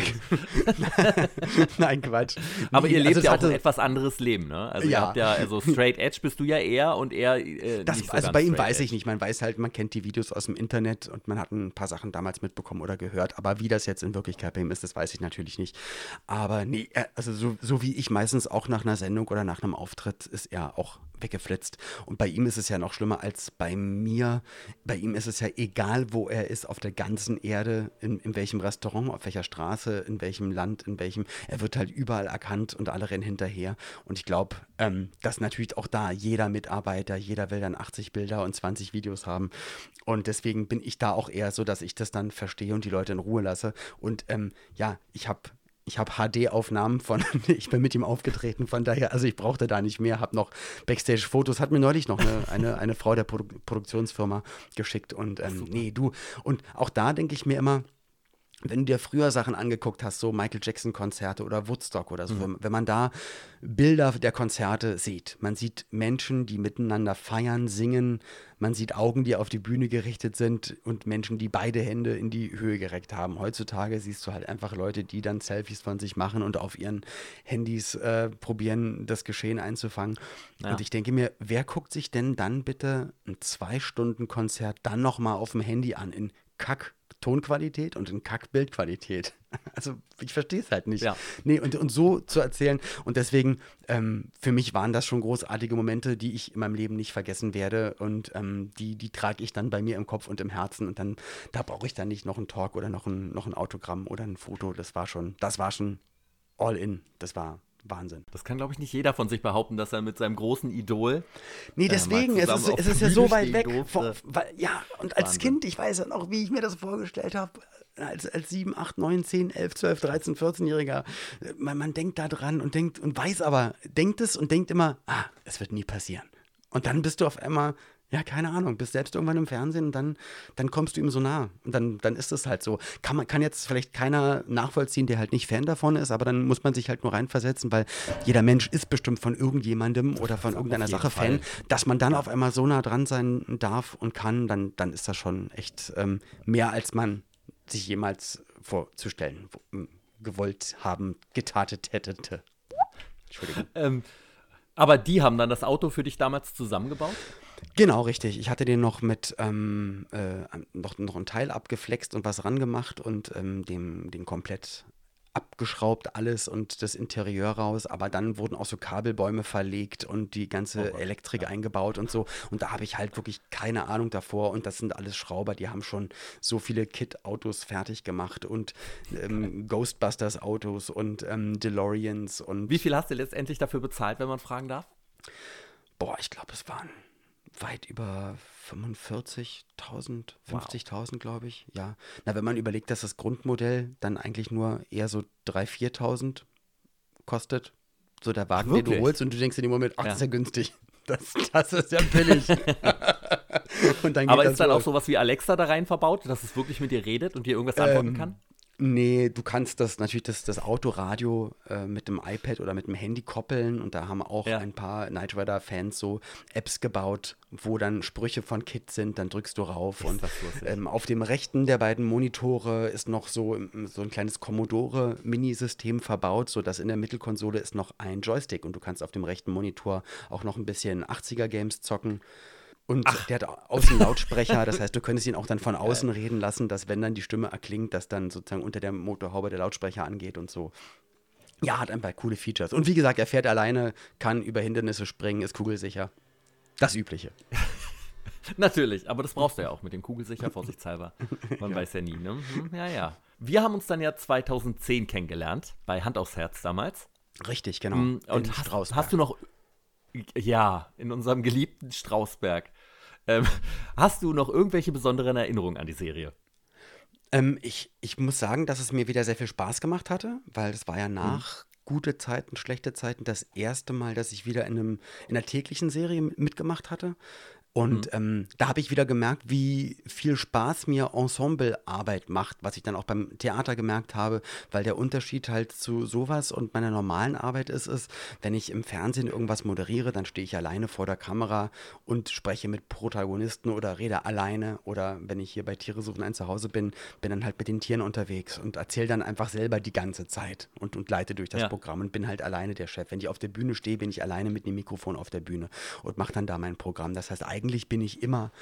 nein, Quatsch. Aber ihr lebt also ja auch ein etwas anderes Leben, ne? Also ja. ihr habt ja, also straight edge bist du ja eher und er äh, das, so Also bei ihm weiß ich nicht, man weiß halt, man kennt die Videos aus dem Internet und man hat ein paar Sachen damals mitbekommen oder gehört, aber wie das jetzt in Wirklichkeit bei ihm ist, das weiß ich natürlich nicht. Aber nee, also so, so wie ich meistens auch nach einer Sendung oder nach einem Auftritt ist er auch weggeflitzt. Und bei ihm ist es ja noch schlimmer als bei mir. Bei ihm ist es ja egal, wo er ist, auf der ganzen Erde, in, in welchem Restaurant, auf welcher Straße, in welchem Land, in welchem. Er wird halt überall erkannt und alle rennen hinterher. Und ich glaube, ähm, dass natürlich auch da jeder Mitarbeiter, jeder will dann 80 Bilder und 20 Videos haben. Und deswegen bin ich da auch eher so, dass ich das dann verstehe und die Leute in Ruhe lasse. Und ähm, ja, ich habe ich habe HD-Aufnahmen von, ich bin mit ihm aufgetreten, von daher, also ich brauchte da nicht mehr, habe noch Backstage-Fotos, hat mir neulich noch eine, eine, eine Frau der Produ Produktionsfirma geschickt und ähm, nee, du, und auch da denke ich mir immer, wenn du dir früher Sachen angeguckt hast, so Michael Jackson-Konzerte oder Woodstock oder so, mhm. wenn man da Bilder der Konzerte sieht, man sieht Menschen, die miteinander feiern, singen, man sieht Augen, die auf die Bühne gerichtet sind und Menschen, die beide Hände in die Höhe gereckt haben. Heutzutage siehst du halt einfach Leute, die dann Selfies von sich machen und auf ihren Handys äh, probieren, das Geschehen einzufangen. Ja. Und ich denke mir, wer guckt sich denn dann bitte ein Zwei-Stunden-Konzert dann nochmal auf dem Handy an in Kack Tonqualität und in Kackbildqualität. Also ich verstehe es halt nicht. Ja. Nee, und, und so zu erzählen. Und deswegen, ähm, für mich waren das schon großartige Momente, die ich in meinem Leben nicht vergessen werde. Und ähm, die, die trage ich dann bei mir im Kopf und im Herzen. Und dann, da brauche ich dann nicht noch einen Talk oder noch ein, noch ein Autogramm oder ein Foto. Das war schon, das war schon all in. Das war Wahnsinn. Das kann, glaube ich, nicht jeder von sich behaupten, dass er mit seinem großen Idol. Nee, äh, deswegen, äh, es ist, es ist ja so weit weg. Vor, weil, ja, und als Wahnsinn. Kind, ich weiß ja noch, wie ich mir das vorgestellt habe, als, als 7, 8, 9, 10, 11, 12, 13, 14-Jähriger. Man, man denkt da dran und denkt und weiß aber, denkt es und denkt immer, ah, es wird nie passieren. Und dann bist du auf einmal ja, keine Ahnung. Bist selbst irgendwann im Fernsehen und dann, dann kommst du ihm so nah. Und dann, dann ist es halt so. Kann, man, kann jetzt vielleicht keiner nachvollziehen, der halt nicht Fan davon ist, aber dann muss man sich halt nur reinversetzen, weil jeder Mensch ist bestimmt von irgendjemandem oder von irgendeiner Sache Fall. Fan. Dass man dann auf einmal so nah dran sein darf und kann, dann, dann ist das schon echt ähm, mehr, als man sich jemals vorzustellen gewollt haben, getatet hätte. Entschuldigung. Ähm, aber die haben dann das Auto für dich damals zusammengebaut? Genau, richtig. Ich hatte den noch mit ähm, äh, noch, noch ein Teil abgeflext und was rangemacht und ähm, dem, den komplett abgeschraubt alles und das Interieur raus, aber dann wurden auch so Kabelbäume verlegt und die ganze oh Elektrik ja. eingebaut und so. Und da habe ich halt wirklich keine Ahnung davor. Und das sind alles Schrauber, die haben schon so viele Kit-Autos fertig gemacht und ähm, Ghostbusters-Autos und ähm, DeLoreans und. Wie viel hast du letztendlich dafür bezahlt, wenn man fragen darf? Boah, ich glaube, es waren weit über 45.000, 50.000, wow. glaube ich. Ja. Na, wenn man überlegt, dass das Grundmodell dann eigentlich nur eher so 3.000, 4.000 kostet, so der Wagen, den du holst und du denkst in dem Moment, ach, ja. das ist ja günstig. Das, das ist ja billig. Aber ist dann auch sowas wie Alexa da rein verbaut, dass es wirklich mit dir redet und dir irgendwas antworten ähm, kann? Nee, du kannst das natürlich das, das Autoradio äh, mit dem iPad oder mit dem Handy koppeln und da haben auch ja. ein paar Knight Rider-Fans so Apps gebaut, wo dann Sprüche von Kit sind, dann drückst du rauf ist und ähm, auf dem rechten der beiden Monitore ist noch so, so ein kleines Commodore-Mini-System verbaut, sodass in der Mittelkonsole ist noch ein Joystick und du kannst auf dem rechten Monitor auch noch ein bisschen 80er-Games zocken. Und Ach. der hat außen Lautsprecher, das heißt, du könntest ihn auch dann von außen ja. reden lassen, dass wenn dann die Stimme erklingt, dass dann sozusagen unter der Motorhaube der Lautsprecher angeht und so. Ja, hat einfach coole Features. Und wie gesagt, er fährt alleine, kann über Hindernisse springen, ist kugelsicher. Das Übliche. Natürlich, aber das brauchst du ja auch mit dem Kugelsicher, vorsichtshalber. Man ja. weiß ja nie, ne? Hm, ja, ja. Wir haben uns dann ja 2010 kennengelernt, bei Hand aufs Herz damals. Richtig, genau. Hm, und hast, hast, du noch. Ja, in unserem geliebten Strausberg. Ähm, hast du noch irgendwelche besonderen Erinnerungen an die Serie? Ähm, ich, ich muss sagen, dass es mir wieder sehr viel Spaß gemacht hatte, weil es war ja nach mhm. gute Zeiten, schlechte Zeiten das erste Mal, dass ich wieder in, einem, in einer täglichen Serie mitgemacht hatte. Und mhm. ähm, da habe ich wieder gemerkt, wie viel Spaß mir Ensemblearbeit macht, was ich dann auch beim Theater gemerkt habe, weil der Unterschied halt zu sowas und meiner normalen Arbeit ist, ist, wenn ich im Fernsehen irgendwas moderiere, dann stehe ich alleine vor der Kamera und spreche mit Protagonisten oder rede alleine oder wenn ich hier bei Tiere suchen ein Zuhause bin, bin dann halt mit den Tieren unterwegs und erzähle dann einfach selber die ganze Zeit und, und leite durch das ja. Programm und bin halt alleine der Chef. Wenn ich auf der Bühne stehe, bin ich alleine mit dem Mikrofon auf der Bühne und mache dann da mein Programm. Das heißt, eigentlich eigentlich bin ich immer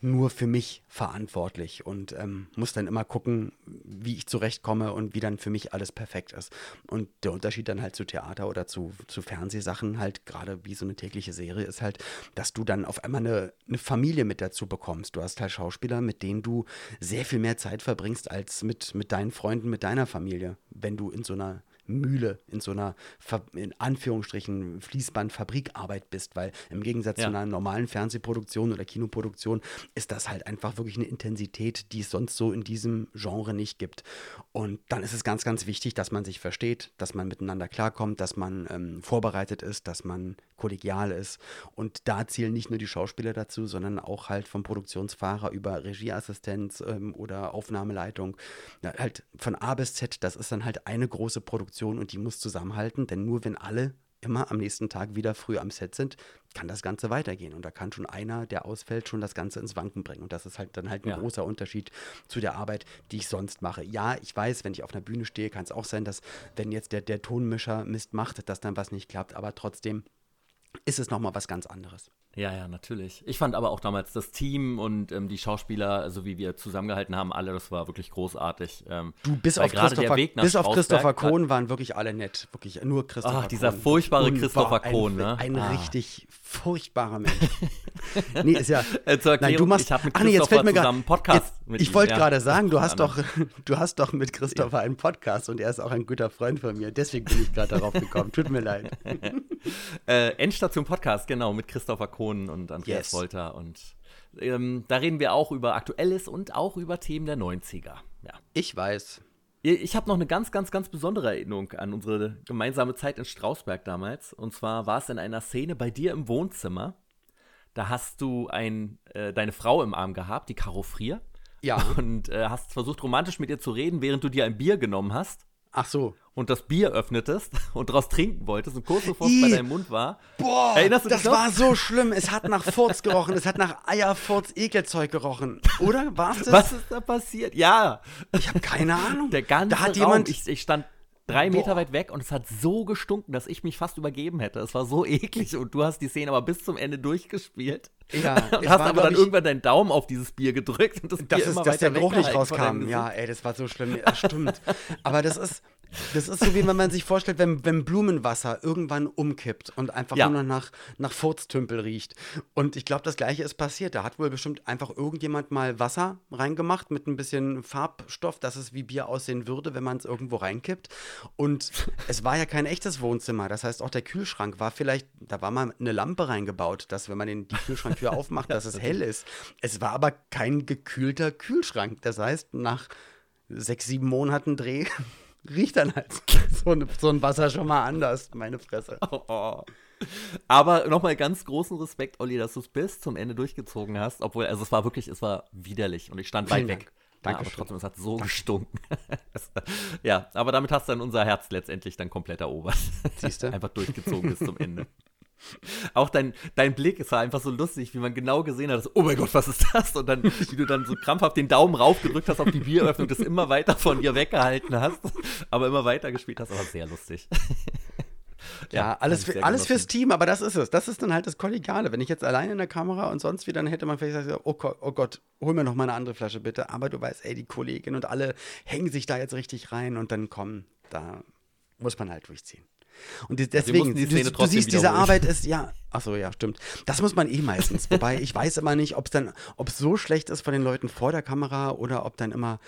nur für mich verantwortlich und ähm, muss dann immer gucken, wie ich zurechtkomme und wie dann für mich alles perfekt ist. Und der Unterschied dann halt zu Theater oder zu, zu Fernsehsachen halt, gerade wie so eine tägliche Serie, ist halt, dass du dann auf einmal eine, eine Familie mit dazu bekommst. Du hast halt Schauspieler, mit denen du sehr viel mehr Zeit verbringst als mit, mit deinen Freunden, mit deiner Familie, wenn du in so einer Mühle, in so einer, in Anführungsstrichen, Fließbandfabrikarbeit bist, weil im Gegensatz ja. zu einer normalen Fernsehproduktion oder Kinoproduktion ist das halt einfach wirklich eine Intensität, die es sonst so in diesem Genre nicht gibt. Und dann ist es ganz, ganz wichtig, dass man sich versteht, dass man miteinander klarkommt, dass man ähm, vorbereitet ist, dass man kollegial ist. Und da zählen nicht nur die Schauspieler dazu, sondern auch halt vom Produktionsfahrer über Regieassistenz ähm, oder Aufnahmeleitung. Ja, halt von A bis Z, das ist dann halt eine große Produktion und die muss zusammenhalten, denn nur wenn alle immer am nächsten Tag wieder früh am Set sind, kann das Ganze weitergehen. Und da kann schon einer, der ausfällt, schon das Ganze ins Wanken bringen. Und das ist halt dann halt ein ja. großer Unterschied zu der Arbeit, die ich sonst mache. Ja, ich weiß, wenn ich auf einer Bühne stehe, kann es auch sein, dass wenn jetzt der, der Tonmischer Mist macht, dass dann was nicht klappt. Aber trotzdem ist es nochmal was ganz anderes. Ja, ja, natürlich. Ich fand aber auch damals das Team und ähm, die Schauspieler, also wie wir zusammengehalten haben, alle, das war wirklich großartig. Ähm, du, bis auf Christopher, bis auf Christopher Kohn waren wirklich alle nett. Wirklich nur Christopher Ach, dieser Kohn. furchtbare Christopher Kohn, ne? Ein ah. richtig furchtbarer Mensch. nee, ist ja. Äh, zur Erklärung, nein, du machst, ich habe mit ach, nee, jetzt fällt mir zusammen Podcast jetzt, mit Ich wollte ja, gerade sagen, du hast, doch, du hast doch mit Christopher ja. einen Podcast und er ist auch ein guter Freund von mir. Deswegen bin ich gerade darauf gekommen. Tut mir leid. äh, Endstation Podcast, genau, mit Christopher Kohn und Andreas yes. Wolter. Und ähm, da reden wir auch über Aktuelles und auch über Themen der 90er. Ja. Ich weiß. Ich habe noch eine ganz, ganz, ganz besondere Erinnerung an unsere gemeinsame Zeit in Strausberg damals. Und zwar war es in einer Szene bei dir im Wohnzimmer. Da hast du ein, äh, deine Frau im Arm gehabt, die Caro Frier. Ja. Und äh, hast versucht, romantisch mit ihr zu reden, während du dir ein Bier genommen hast. Ach so. Und das Bier öffnetest und daraus trinken wolltest und kurz bevor es bei deinem Mund war. Boah, Erinnerst du dich das noch? war so schlimm. Es hat nach Furz gerochen. Es hat nach Eierfurz Ekelzeug gerochen. Oder? War es das? Was ist da passiert? Ja. Ich habe keine Ahnung. Der ganze da hat Raum, jemand. Ich, ich stand drei Meter Boah. weit weg und es hat so gestunken, dass ich mich fast übergeben hätte. Es war so eklig und du hast die Szene aber bis zum Ende durchgespielt. Ja, und hast aber dann ich, irgendwann deinen Daumen auf dieses Bier gedrückt und das, das Bier ist, dass der Geruch nicht rauskam. Ja, ey, das war so schlimm. Das stimmt. aber das ist, das ist so, wie wenn man sich vorstellt, wenn, wenn Blumenwasser irgendwann umkippt und einfach ja. nur nach, nach Furztümpel riecht. Und ich glaube, das Gleiche ist passiert. Da hat wohl bestimmt einfach irgendjemand mal Wasser reingemacht mit ein bisschen Farbstoff, dass es wie Bier aussehen würde, wenn man es irgendwo reinkippt. Und es war ja kein echtes Wohnzimmer. Das heißt, auch der Kühlschrank war vielleicht, da war mal eine Lampe reingebaut, dass wenn man den, die Kühlschranktür aufmacht, dass es hell ist. Es war aber kein gekühlter Kühlschrank. Das heißt, nach sechs, sieben Monaten Dreh riecht dann halt so, ein, so ein Wasser schon mal anders, meine Fresse. Oh, oh. Aber nochmal ganz großen Respekt, Olli, dass du es bis zum Ende durchgezogen hast. Obwohl, also es war wirklich, es war widerlich und ich stand weit weg. Danke. Ja, aber trotzdem, es hat so gestunken. ja, aber damit hast du dann unser Herz letztendlich dann komplett erobert. Siehst du? Einfach durchgezogen bis zum Ende. Auch dein, dein Blick, war einfach so lustig, wie man genau gesehen hat, dass, oh mein Gott, was ist das? Und dann, wie du dann so krampfhaft den Daumen raufgedrückt hast auf die Bieröffnung, das immer weiter von ihr weggehalten hast, aber immer weiter gespielt hast, aber sehr lustig. ja, ja, alles, für, alles fürs Team, aber das ist es. Das ist dann halt das Kollegiale. Wenn ich jetzt alleine in der Kamera und sonst wie, dann hätte man vielleicht gesagt, oh Gott, oh Gott, hol mir noch mal eine andere Flasche bitte. Aber du weißt, ey, die Kollegin und alle hängen sich da jetzt richtig rein und dann kommen, da muss man halt durchziehen. Und deswegen, du, du, siehst, diese Arbeit ist, ja, achso, ja, stimmt. Das muss man eh meistens. Wobei, ich weiß immer nicht, ob es dann, ob es so schlecht ist von den Leuten vor der Kamera oder ob dann immer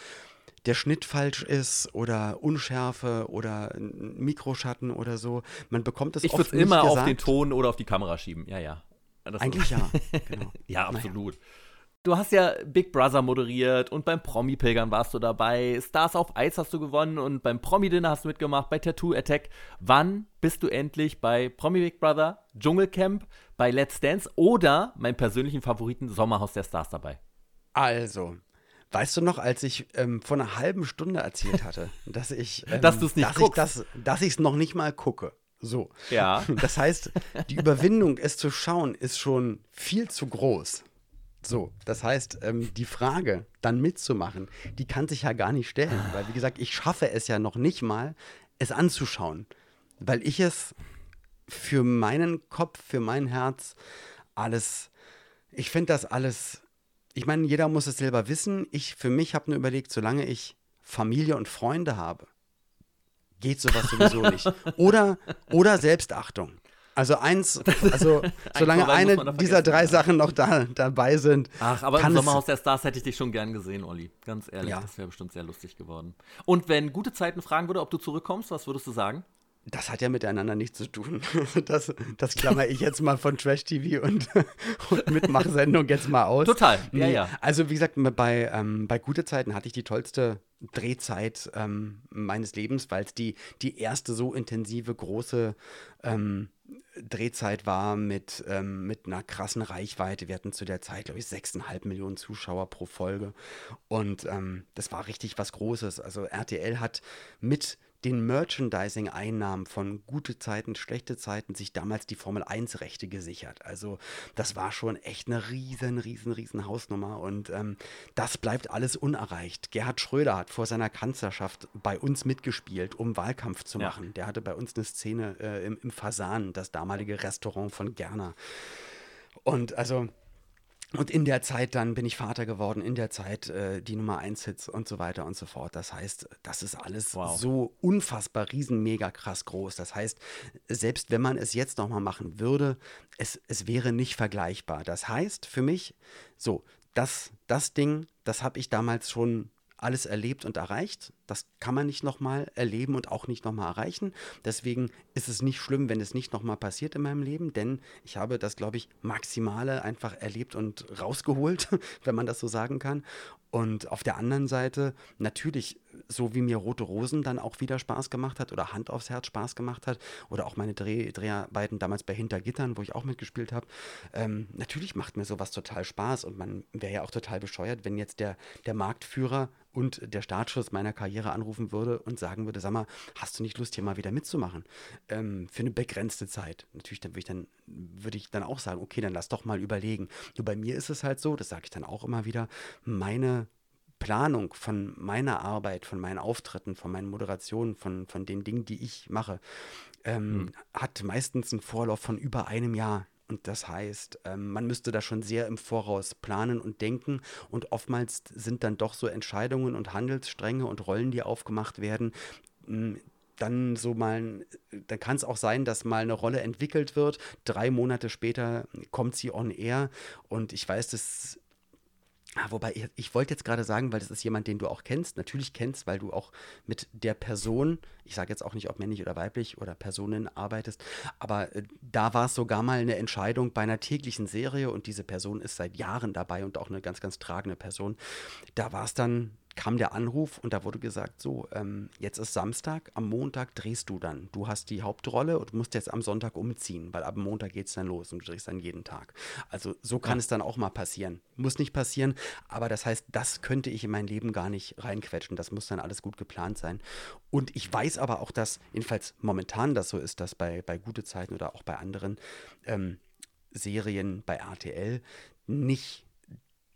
der Schnitt falsch ist oder Unschärfe oder Mikroschatten oder so. Man bekommt das Ich würde es immer gesagt. auf den Ton oder auf die Kamera schieben, ja, ja. Das Eigentlich ja, genau. ja, absolut. Naja. Du hast ja Big Brother moderiert und beim Promi-Pilgern warst du dabei. Stars auf Eis hast du gewonnen und beim Promi-Dinner hast du mitgemacht, bei Tattoo Attack. Wann bist du endlich bei Promi Big Brother, Dschungelcamp, bei Let's Dance oder meinem persönlichen Favoriten Sommerhaus der Stars dabei? Also, Weißt du noch, als ich ähm, vor einer halben Stunde erzählt hatte, dass ich, ähm, dass du es nicht dass guckst. Ich das, dass ich es noch nicht mal gucke. So. Ja. Das heißt, die Überwindung, es zu schauen, ist schon viel zu groß. So, das heißt, ähm, die Frage, dann mitzumachen, die kann sich ja gar nicht stellen, weil wie gesagt, ich schaffe es ja noch nicht mal, es anzuschauen, weil ich es für meinen Kopf, für mein Herz alles Ich finde das alles, ich meine, jeder muss es selber wissen. Ich für mich habe nur überlegt, solange ich Familie und Freunde habe, geht sowas sowieso nicht. Oder, oder Selbstachtung. Also eins, also solange eine dieser drei Sachen noch da, dabei sind. Ach, aber im Sommerhaus der Stars hätte ich dich schon gern gesehen, Olli. Ganz ehrlich, ja. das wäre bestimmt sehr lustig geworden. Und wenn gute Zeiten fragen würde, ob du zurückkommst, was würdest du sagen? Das hat ja miteinander nichts zu tun. Das, das klammer ich jetzt mal von Trash-TV und, und Mitmachsendung jetzt mal aus. Total, ja, ja. Also wie gesagt, bei, ähm, bei Gute Zeiten hatte ich die tollste Drehzeit ähm, meines Lebens, weil es die, die erste so intensive, große ähm, Drehzeit war mit, ähm, mit einer krassen Reichweite. Wir hatten zu der Zeit, glaube ich, 6,5 Millionen Zuschauer pro Folge. Und ähm, das war richtig was Großes. Also RTL hat mit den Merchandising-Einnahmen von gute Zeiten, schlechte Zeiten sich damals die Formel 1-Rechte gesichert. Also das war schon echt eine riesen, riesen, riesen Hausnummer und ähm, das bleibt alles unerreicht. Gerhard Schröder hat vor seiner Kanzlerschaft bei uns mitgespielt, um Wahlkampf zu machen. Ja. Der hatte bei uns eine Szene äh, im, im Fasan, das damalige Restaurant von Gerner. Und also und in der Zeit dann bin ich Vater geworden, in der Zeit äh, die Nummer 1 Hits und so weiter und so fort. Das heißt, das ist alles wow. so unfassbar riesen, mega krass groß. Das heißt, selbst wenn man es jetzt nochmal machen würde, es, es wäre nicht vergleichbar. Das heißt für mich, so, das, das Ding, das habe ich damals schon alles erlebt und erreicht. Das kann man nicht nochmal erleben und auch nicht nochmal erreichen. Deswegen ist es nicht schlimm, wenn es nicht nochmal passiert in meinem Leben, denn ich habe das, glaube ich, Maximale einfach erlebt und rausgeholt, wenn man das so sagen kann. Und auf der anderen Seite, natürlich, so wie mir Rote Rosen dann auch wieder Spaß gemacht hat oder Hand aufs Herz Spaß gemacht hat oder auch meine Dreh Dreharbeiten damals bei Hintergittern, wo ich auch mitgespielt habe, ähm, natürlich macht mir sowas total Spaß und man wäre ja auch total bescheuert, wenn jetzt der, der Marktführer und der Startschuss meiner Karriere anrufen würde und sagen würde, sag mal, hast du nicht Lust, hier mal wieder mitzumachen? Ähm, für eine begrenzte Zeit. Natürlich dann würde ich dann, würde ich dann auch sagen, okay, dann lass doch mal überlegen. Nur bei mir ist es halt so, das sage ich dann auch immer wieder, meine Planung von meiner Arbeit, von meinen Auftritten, von meinen Moderationen, von, von den Dingen, die ich mache, ähm, mhm. hat meistens einen Vorlauf von über einem Jahr. Und das heißt, ähm, man müsste da schon sehr im Voraus planen und denken. Und oftmals sind dann doch so Entscheidungen und Handelsstränge und Rollen, die aufgemacht werden, dann so mal, dann kann es auch sein, dass mal eine Rolle entwickelt wird. Drei Monate später kommt sie on air. Und ich weiß, dass Ah, wobei, ich, wollte jetzt gerade sagen, weil das ist jemand, den du auch kennst, natürlich kennst, weil du auch mit der Person, ich sage jetzt auch nicht, ob männlich oder weiblich oder Personen arbeitest, aber äh, da war es sogar mal eine Entscheidung bei einer täglichen Serie und diese Person ist seit Jahren dabei und auch eine ganz, ganz tragende Person. Da war es dann kam der Anruf und da wurde gesagt, so, ähm, jetzt ist Samstag, am Montag drehst du dann. Du hast die Hauptrolle und musst jetzt am Sonntag umziehen, weil ab Montag geht es dann los und du drehst dann jeden Tag. Also so kann ja. es dann auch mal passieren. Muss nicht passieren, aber das heißt, das könnte ich in mein Leben gar nicht reinquetschen. Das muss dann alles gut geplant sein. Und ich weiß aber auch, dass, jedenfalls momentan das so ist, dass bei, bei gute Zeiten oder auch bei anderen ähm, Serien bei RTL nicht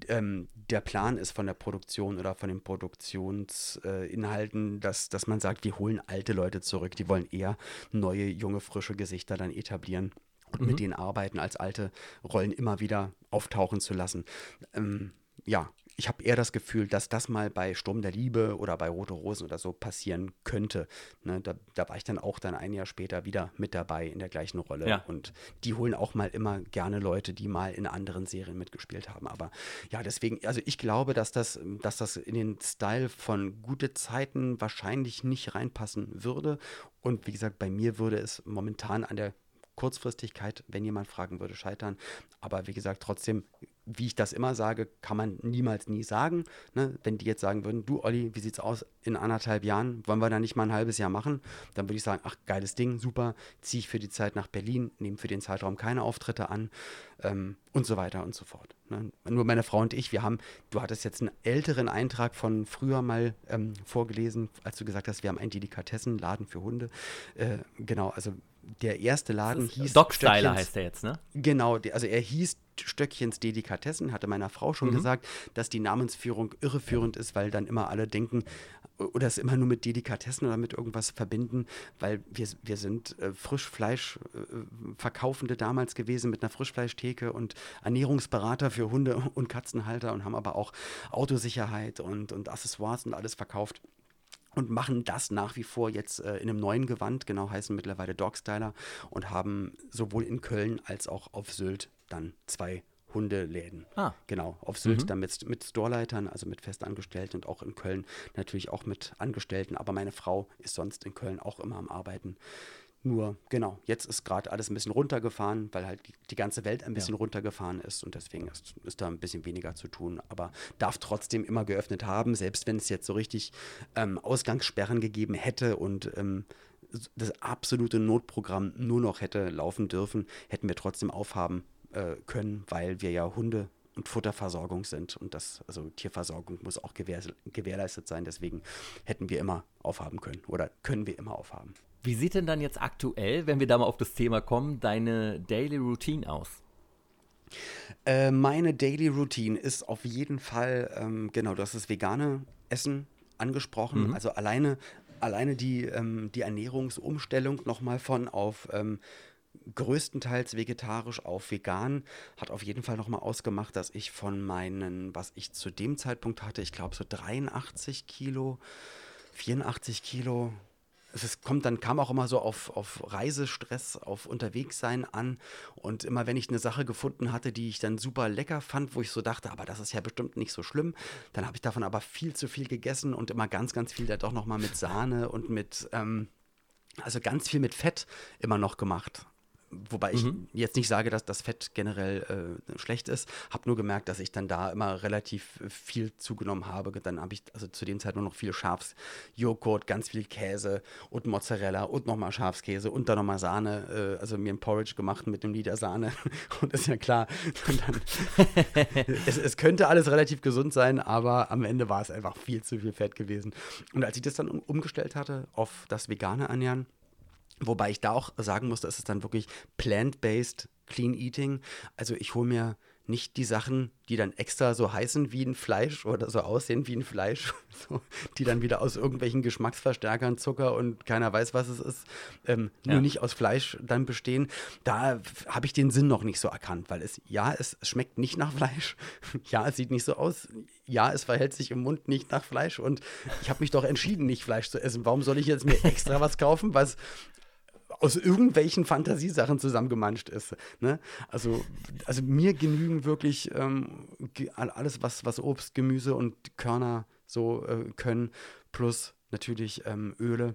ähm, der Plan ist von der Produktion oder von den Produktionsinhalten, äh, dass, dass man sagt, wir holen alte Leute zurück, die wollen eher neue, junge, frische Gesichter dann etablieren und mhm. mit denen arbeiten, als alte Rollen immer wieder auftauchen zu lassen. Ähm, ja, ich habe eher das Gefühl, dass das mal bei Sturm der Liebe oder bei Rote Rosen oder so passieren könnte. Ne, da, da, war ich dann auch dann ein Jahr später wieder mit dabei in der gleichen Rolle. Ja. Und die holen auch mal immer gerne Leute, die mal in anderen Serien mitgespielt haben. Aber ja, deswegen, also ich glaube, dass das, dass das in den Style von gute Zeiten wahrscheinlich nicht reinpassen würde. Und wie gesagt, bei mir würde es momentan an der Kurzfristigkeit, wenn jemand fragen würde, scheitern. Aber wie gesagt, trotzdem wie ich das immer sage, kann man niemals nie sagen. Ne? Wenn die jetzt sagen würden, du Olli, wie sieht's aus in anderthalb Jahren, wollen wir da nicht mal ein halbes Jahr machen? Dann würde ich sagen, ach, geiles Ding, super, ziehe ich für die Zeit nach Berlin, nehme für den Zeitraum keine Auftritte an ähm, und so weiter und so fort. Ne? Nur meine Frau und ich, wir haben, du hattest jetzt einen älteren Eintrag von früher mal ähm, vorgelesen, als du gesagt hast, wir haben einen Delikatessenladen für Hunde. Äh, genau, also der erste Laden hieß. Styler heißt der jetzt, ne? Genau, also er hieß Stöckchens Delikatessen, hatte meiner Frau schon mhm. gesagt, dass die Namensführung irreführend ist, weil dann immer alle denken, oder es immer nur mit Delikatessen oder mit irgendwas verbinden, weil wir, wir sind äh, Frischfleisch äh, verkaufende damals gewesen mit einer Frischfleischtheke und Ernährungsberater für Hunde und Katzenhalter und haben aber auch Autosicherheit und, und Accessoires und alles verkauft und machen das nach wie vor jetzt äh, in einem neuen Gewand, genau heißen mittlerweile Dogstyler und haben sowohl in Köln als auch auf Sylt dann zwei Hundeläden. Ah. Genau, auf Sylt mhm. dann mit, mit Storeleitern, also mit Festangestellten und auch in Köln natürlich auch mit Angestellten. Aber meine Frau ist sonst in Köln auch immer am Arbeiten. Nur, genau, jetzt ist gerade alles ein bisschen runtergefahren, weil halt die, die ganze Welt ein bisschen ja. runtergefahren ist und deswegen ist, ist da ein bisschen weniger zu tun. Aber darf trotzdem immer geöffnet haben, selbst wenn es jetzt so richtig ähm, Ausgangssperren gegeben hätte und ähm, das absolute Notprogramm nur noch hätte laufen dürfen, hätten wir trotzdem aufhaben äh, können, weil wir ja Hunde und Futterversorgung sind und das, also Tierversorgung muss auch gewähr, gewährleistet sein. Deswegen hätten wir immer aufhaben können oder können wir immer aufhaben. Wie sieht denn dann jetzt aktuell, wenn wir da mal auf das Thema kommen, deine Daily Routine aus? Äh, meine Daily Routine ist auf jeden Fall, ähm, genau, du hast das vegane Essen angesprochen. Mhm. Also alleine, alleine die, ähm, die Ernährungsumstellung nochmal von auf ähm, größtenteils vegetarisch auf vegan. Hat auf jeden Fall nochmal ausgemacht, dass ich von meinen, was ich zu dem Zeitpunkt hatte, ich glaube so 83 Kilo, 84 Kilo, es kommt dann kam auch immer so auf, auf Reisestress, auf Unterwegssein an. Und immer wenn ich eine Sache gefunden hatte, die ich dann super lecker fand, wo ich so dachte, aber das ist ja bestimmt nicht so schlimm, dann habe ich davon aber viel zu viel gegessen und immer ganz, ganz viel da doch nochmal mit Sahne und mit, ähm, also ganz viel mit Fett immer noch gemacht. Wobei ich mhm. jetzt nicht sage, dass das Fett generell äh, schlecht ist. Habe nur gemerkt, dass ich dann da immer relativ viel zugenommen habe. Dann habe ich also zu dem Zeit nur noch viel Schafsjoghurt, ganz viel Käse und Mozzarella und nochmal Schafskäse und dann nochmal Sahne. Äh, also mir ein Porridge gemacht mit einem Liter Sahne. Und ist ja klar, dann, es, es, könnte alles relativ gesund sein, aber am Ende war es einfach viel zu viel Fett gewesen. Und als ich das dann umgestellt hatte auf das vegane Ernähren, Wobei ich da auch sagen muss, das ist dann wirklich plant-based Clean Eating. Also ich hole mir nicht die Sachen, die dann extra so heißen wie ein Fleisch oder so aussehen wie ein Fleisch, so, die dann wieder aus irgendwelchen Geschmacksverstärkern, Zucker und keiner weiß, was es ist, ähm, ja. nur nicht aus Fleisch dann bestehen. Da habe ich den Sinn noch nicht so erkannt, weil es, ja, es schmeckt nicht nach Fleisch, ja, es sieht nicht so aus, ja, es verhält sich im Mund nicht nach Fleisch und ich habe mich doch entschieden, nicht Fleisch zu essen. Warum soll ich jetzt mir extra was kaufen, was aus irgendwelchen Fantasiesachen zusammengemanscht ist. Ne? Also, also mir genügen wirklich ähm, alles, was, was Obst, Gemüse und Körner so äh, können, plus natürlich ähm, Öle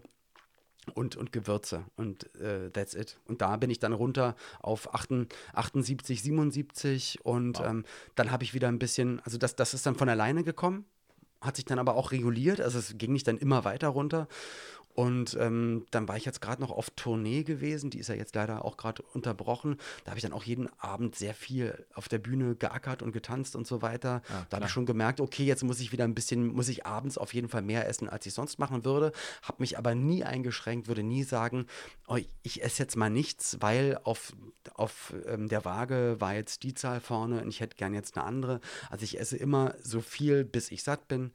und, und Gewürze und äh, that's it. Und da bin ich dann runter auf 78, 77 und wow. ähm, dann habe ich wieder ein bisschen, also das, das ist dann von alleine gekommen, hat sich dann aber auch reguliert, also es ging nicht dann immer weiter runter und ähm, dann war ich jetzt gerade noch auf Tournee gewesen, die ist ja jetzt leider auch gerade unterbrochen. Da habe ich dann auch jeden Abend sehr viel auf der Bühne geackert und getanzt und so weiter. Ja, da habe ich schon gemerkt, okay, jetzt muss ich wieder ein bisschen, muss ich abends auf jeden Fall mehr essen, als ich sonst machen würde. Habe mich aber nie eingeschränkt, würde nie sagen, oh, ich esse jetzt mal nichts, weil auf, auf ähm, der Waage war jetzt die Zahl vorne und ich hätte gern jetzt eine andere. Also ich esse immer so viel, bis ich satt bin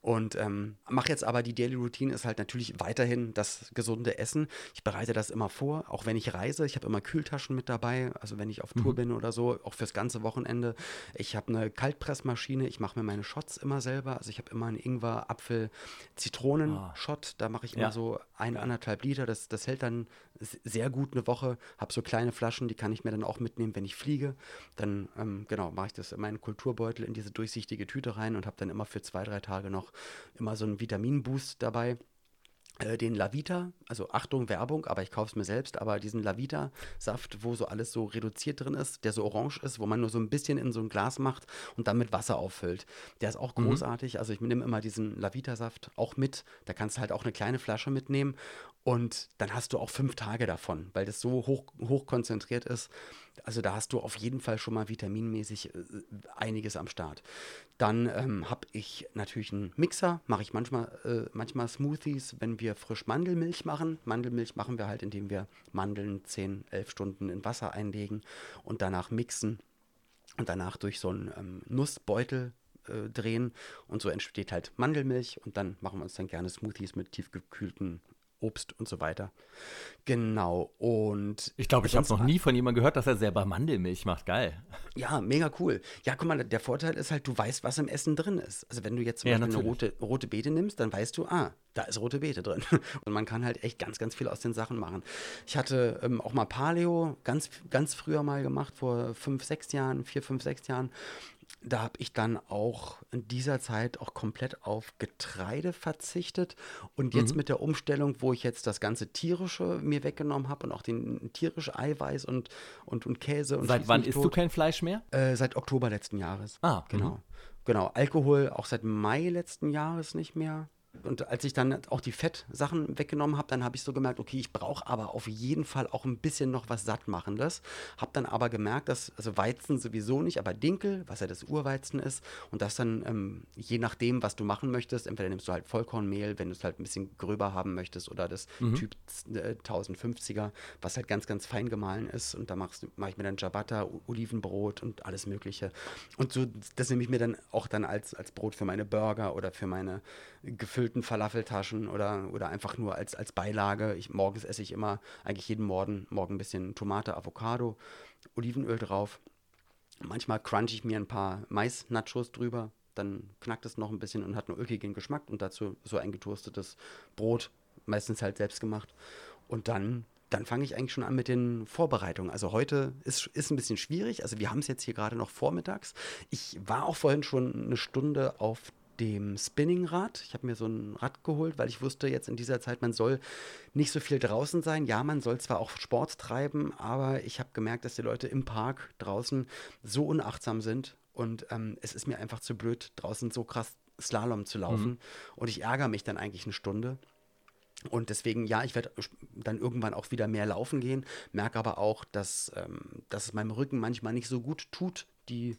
und ähm, mache jetzt aber die Daily Routine ist halt natürlich weiterhin das gesunde Essen. Ich bereite das immer vor, auch wenn ich reise. Ich habe immer Kühltaschen mit dabei, also wenn ich auf Tour mhm. bin oder so, auch fürs ganze Wochenende. Ich habe eine Kaltpressmaschine, ich mache mir meine Shots immer selber. Also ich habe immer einen Ingwer, Apfel, Zitronen-Shot. Da mache ich immer ja. so ein, anderthalb Liter. Das, das hält dann sehr gut eine Woche. Habe so kleine Flaschen, die kann ich mir dann auch mitnehmen, wenn ich fliege. Dann, ähm, genau, mache ich das in meinen Kulturbeutel in diese durchsichtige Tüte rein und habe dann immer für zwei, drei Tage noch immer so einen Vitaminboost dabei. Äh, den Lavita, also Achtung, Werbung, aber ich kaufe es mir selbst, aber diesen Lavita-Saft, wo so alles so reduziert drin ist, der so orange ist, wo man nur so ein bisschen in so ein Glas macht und dann mit Wasser auffüllt. Der ist auch mhm. großartig. Mhm. Also ich nehme immer diesen Lavita-Saft auch mit. Da kannst du halt auch eine kleine Flasche mitnehmen und dann hast du auch fünf Tage davon, weil das so hoch, hoch konzentriert ist. Also da hast du auf jeden Fall schon mal vitaminmäßig äh, einiges am Start. Dann ähm, habe ich natürlich einen Mixer, mache ich manchmal, äh, manchmal Smoothies, wenn wir frisch Mandelmilch machen. Mandelmilch machen wir halt, indem wir Mandeln 10, 11 Stunden in Wasser einlegen und danach mixen und danach durch so einen ähm, Nussbeutel äh, drehen und so entsteht halt Mandelmilch und dann machen wir uns dann gerne Smoothies mit tiefgekühlten Obst und so weiter. Genau. Und ich glaube, ich habe noch nie von jemandem gehört, dass er selber Mandelmilch macht. Geil. Ja, mega cool. Ja, guck mal, der Vorteil ist halt, du weißt, was im Essen drin ist. Also wenn du jetzt zum ja, Beispiel eine rote, rote Beete nimmst, dann weißt du, ah, da ist rote Beete drin. Und man kann halt echt ganz, ganz viel aus den Sachen machen. Ich hatte ähm, auch mal Paleo ganz, ganz früher mal gemacht, vor fünf, sechs Jahren, vier, fünf, sechs Jahren da habe ich dann auch in dieser Zeit auch komplett auf Getreide verzichtet. Und jetzt mhm. mit der Umstellung, wo ich jetzt das ganze tierische mir weggenommen habe und auch den tierischen Eiweiß und, und, und Käse und Seit wann isst tot, du kein Fleisch mehr? Äh, seit Oktober letzten Jahres. Ah, genau. Mhm. Genau. Alkohol auch seit Mai letzten Jahres nicht mehr und als ich dann auch die Fettsachen weggenommen habe, dann habe ich so gemerkt, okay, ich brauche aber auf jeden Fall auch ein bisschen noch was Sattmachendes. Habe dann aber gemerkt, dass, also Weizen sowieso nicht, aber Dinkel, was ja das Urweizen ist, und das dann, ähm, je nachdem, was du machen möchtest, entweder nimmst du halt Vollkornmehl, wenn du es halt ein bisschen gröber haben möchtest, oder das mhm. Typ äh, 1050er, was halt ganz, ganz fein gemahlen ist. Und da mache mach ich mir dann Ciabatta, Olivenbrot und alles Mögliche. Und so, das nehme ich mir dann auch dann als, als Brot für meine Burger oder für meine gefüllten Falafeltaschen oder, oder einfach nur als, als Beilage. Ich, morgens esse ich immer, eigentlich jeden Morgen, morgen ein bisschen Tomate, Avocado, Olivenöl drauf. Manchmal crunch ich mir ein paar Mais-Nachos drüber, dann knackt es noch ein bisschen und hat einen ulkigen Geschmack und dazu so ein getoastetes Brot, meistens halt selbst gemacht. Und dann, dann fange ich eigentlich schon an mit den Vorbereitungen. Also heute ist, ist ein bisschen schwierig. Also wir haben es jetzt hier gerade noch vormittags. Ich war auch vorhin schon eine Stunde auf dem Spinningrad. Ich habe mir so ein Rad geholt, weil ich wusste jetzt in dieser Zeit, man soll nicht so viel draußen sein. Ja, man soll zwar auch Sport treiben, aber ich habe gemerkt, dass die Leute im Park draußen so unachtsam sind und ähm, es ist mir einfach zu blöd, draußen so krass Slalom zu laufen. Mhm. Und ich ärgere mich dann eigentlich eine Stunde. Und deswegen, ja, ich werde dann irgendwann auch wieder mehr laufen gehen, merke aber auch, dass, ähm, dass es meinem Rücken manchmal nicht so gut tut, die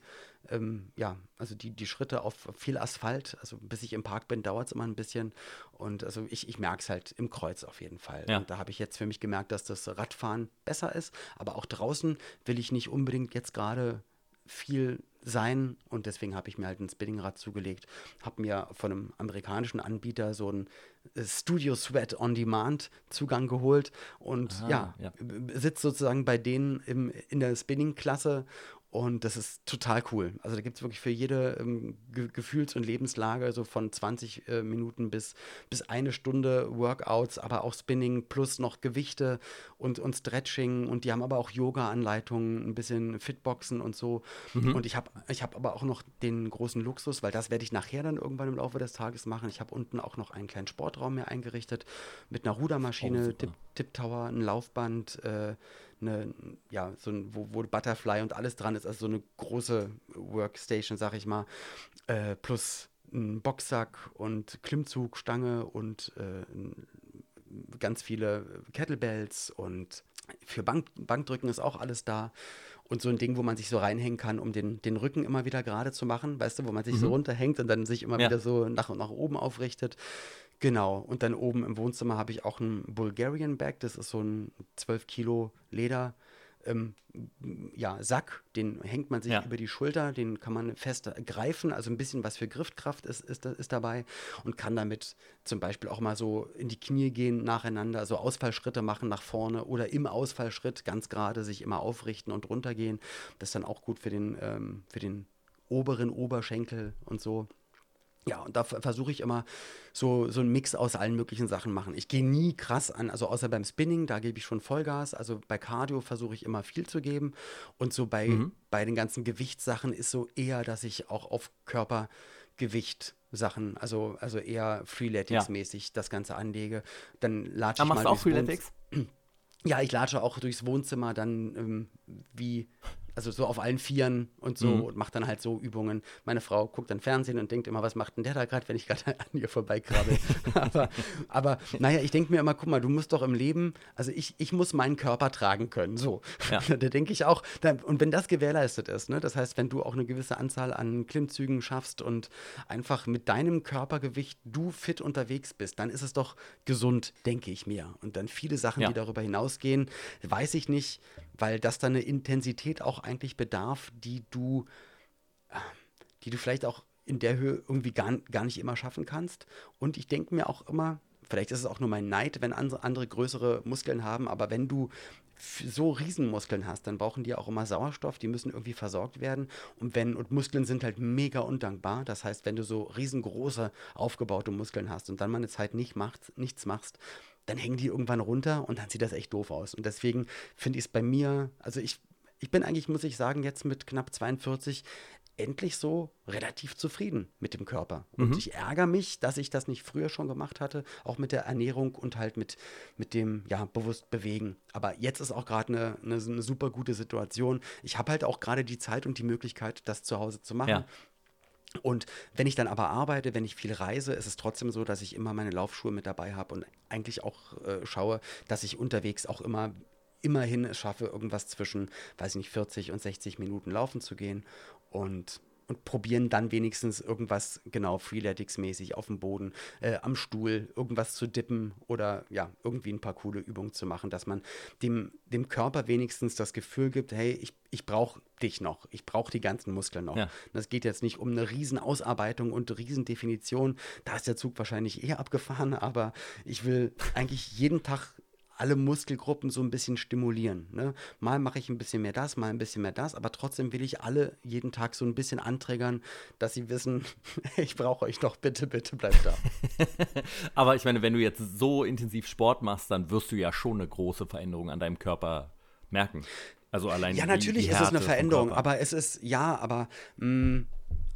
ähm, ja, also die, die Schritte auf viel Asphalt, also bis ich im Park bin, dauert es immer ein bisschen. Und also ich, ich merke es halt im Kreuz auf jeden Fall. Ja. Und da habe ich jetzt für mich gemerkt, dass das Radfahren besser ist. Aber auch draußen will ich nicht unbedingt jetzt gerade viel sein und deswegen habe ich mir halt ein Spinningrad zugelegt, habe mir von einem amerikanischen Anbieter so ein äh, Studio Sweat on Demand Zugang geholt und Aha, ja, ja. sitze sozusagen bei denen im, in der Spinning-Klasse und das ist total cool. Also da gibt es wirklich für jede ähm, Ge Gefühls- und Lebenslage so von 20 äh, Minuten bis, bis eine Stunde Workouts, aber auch Spinning plus noch Gewichte und, und Stretching. Und die haben aber auch Yoga-Anleitungen, ein bisschen Fitboxen und so. Mhm. Und ich habe ich hab aber auch noch den großen Luxus, weil das werde ich nachher dann irgendwann im Laufe des Tages machen. Ich habe unten auch noch einen kleinen Sportraum mehr eingerichtet mit einer Rudermaschine, oh, Tip, Tower, ein Laufband, äh, eine, ja, so ein, wo, wo Butterfly und alles dran ist, also so eine große Workstation, sag ich mal, äh, plus ein Boxsack und Klimmzugstange und äh, ganz viele Kettlebells und für Bank, Bankdrücken ist auch alles da. Und so ein Ding, wo man sich so reinhängen kann, um den, den Rücken immer wieder gerade zu machen, weißt du, wo man sich mhm. so runterhängt und dann sich immer ja. wieder so nach, nach oben aufrichtet. Genau, und dann oben im Wohnzimmer habe ich auch ein Bulgarian Bag, das ist so ein 12 Kilo Leder. Ähm, ja, Sack, den hängt man sich ja. über die Schulter, den kann man fest greifen, also ein bisschen was für Griffkraft ist, ist, ist dabei und kann damit zum Beispiel auch mal so in die Knie gehen nacheinander, so Ausfallschritte machen nach vorne oder im Ausfallschritt ganz gerade sich immer aufrichten und runtergehen. Das ist dann auch gut für den, ähm, für den oberen Oberschenkel und so. Ja, und da versuche ich immer so, so einen Mix aus allen möglichen Sachen machen. Ich gehe nie krass an, also außer beim Spinning, da gebe ich schon Vollgas. Also bei Cardio versuche ich immer viel zu geben. Und so bei, mhm. bei den ganzen Gewichtssachen ist so eher, dass ich auch auf Körpergewicht Sachen, also, also eher Freeletics-mäßig ja. das Ganze anlege. Dann latsche ich mal. Machst du auch Freeletics? Ja, ich latsche auch durchs Wohnzimmer dann ähm, wie also so auf allen Vieren und so mhm. und macht dann halt so Übungen. Meine Frau guckt dann Fernsehen und denkt immer, was macht denn der da gerade, wenn ich gerade an ihr vorbeikrabbel. aber, aber naja, ich denke mir immer, guck mal, du musst doch im Leben, also ich, ich muss meinen Körper tragen können. So. Ja. da denke ich auch, da, und wenn das gewährleistet ist, ne, das heißt, wenn du auch eine gewisse Anzahl an Klimmzügen schaffst und einfach mit deinem Körpergewicht du fit unterwegs bist, dann ist es doch gesund, denke ich mir. Und dann viele Sachen, ja. die darüber hinausgehen, weiß ich nicht weil das dann eine Intensität auch eigentlich bedarf, die du, äh, die du vielleicht auch in der Höhe irgendwie gar, gar nicht immer schaffen kannst. Und ich denke mir auch immer, vielleicht ist es auch nur mein Neid, wenn andere, andere größere Muskeln haben, aber wenn du so Riesenmuskeln hast, dann brauchen die auch immer Sauerstoff, die müssen irgendwie versorgt werden. Und wenn, und Muskeln sind halt mega undankbar. Das heißt, wenn du so riesengroße, aufgebaute Muskeln hast und dann mal eine Zeit nicht macht, nichts machst, dann hängen die irgendwann runter und dann sieht das echt doof aus. Und deswegen finde ich es bei mir, also ich, ich bin eigentlich, muss ich sagen, jetzt mit knapp 42 endlich so relativ zufrieden mit dem Körper. Und mhm. ich ärgere mich, dass ich das nicht früher schon gemacht hatte, auch mit der Ernährung und halt mit, mit dem, ja, bewusst bewegen. Aber jetzt ist auch gerade eine, eine, eine, super gute Situation. Ich habe halt auch gerade die Zeit und die Möglichkeit, das zu Hause zu machen. Ja. Und wenn ich dann aber arbeite, wenn ich viel reise, ist es trotzdem so, dass ich immer meine Laufschuhe mit dabei habe und eigentlich auch äh, schaue, dass ich unterwegs auch immer immerhin es schaffe, irgendwas zwischen, weiß ich nicht, 40 und 60 Minuten laufen zu gehen. Und, und probieren dann wenigstens irgendwas, genau, Freeletics-mäßig auf dem Boden, äh, am Stuhl, irgendwas zu dippen oder ja, irgendwie ein paar coole Übungen zu machen, dass man dem, dem Körper wenigstens das Gefühl gibt, hey, ich, ich brauche dich noch, ich brauche die ganzen Muskeln noch. Ja. Das geht jetzt nicht um eine Riesenausarbeitung und Riesendefinition, da ist der Zug wahrscheinlich eher abgefahren, aber ich will eigentlich jeden Tag alle Muskelgruppen so ein bisschen stimulieren. Ne? Mal mache ich ein bisschen mehr das, mal ein bisschen mehr das, aber trotzdem will ich alle jeden Tag so ein bisschen anträgern, dass sie wissen, ich brauche euch doch, bitte, bitte bleibt da. aber ich meine, wenn du jetzt so intensiv Sport machst, dann wirst du ja schon eine große Veränderung an deinem Körper merken. Also allein Ja, natürlich die ist es eine Veränderung, aber es ist, ja, aber mh, mm,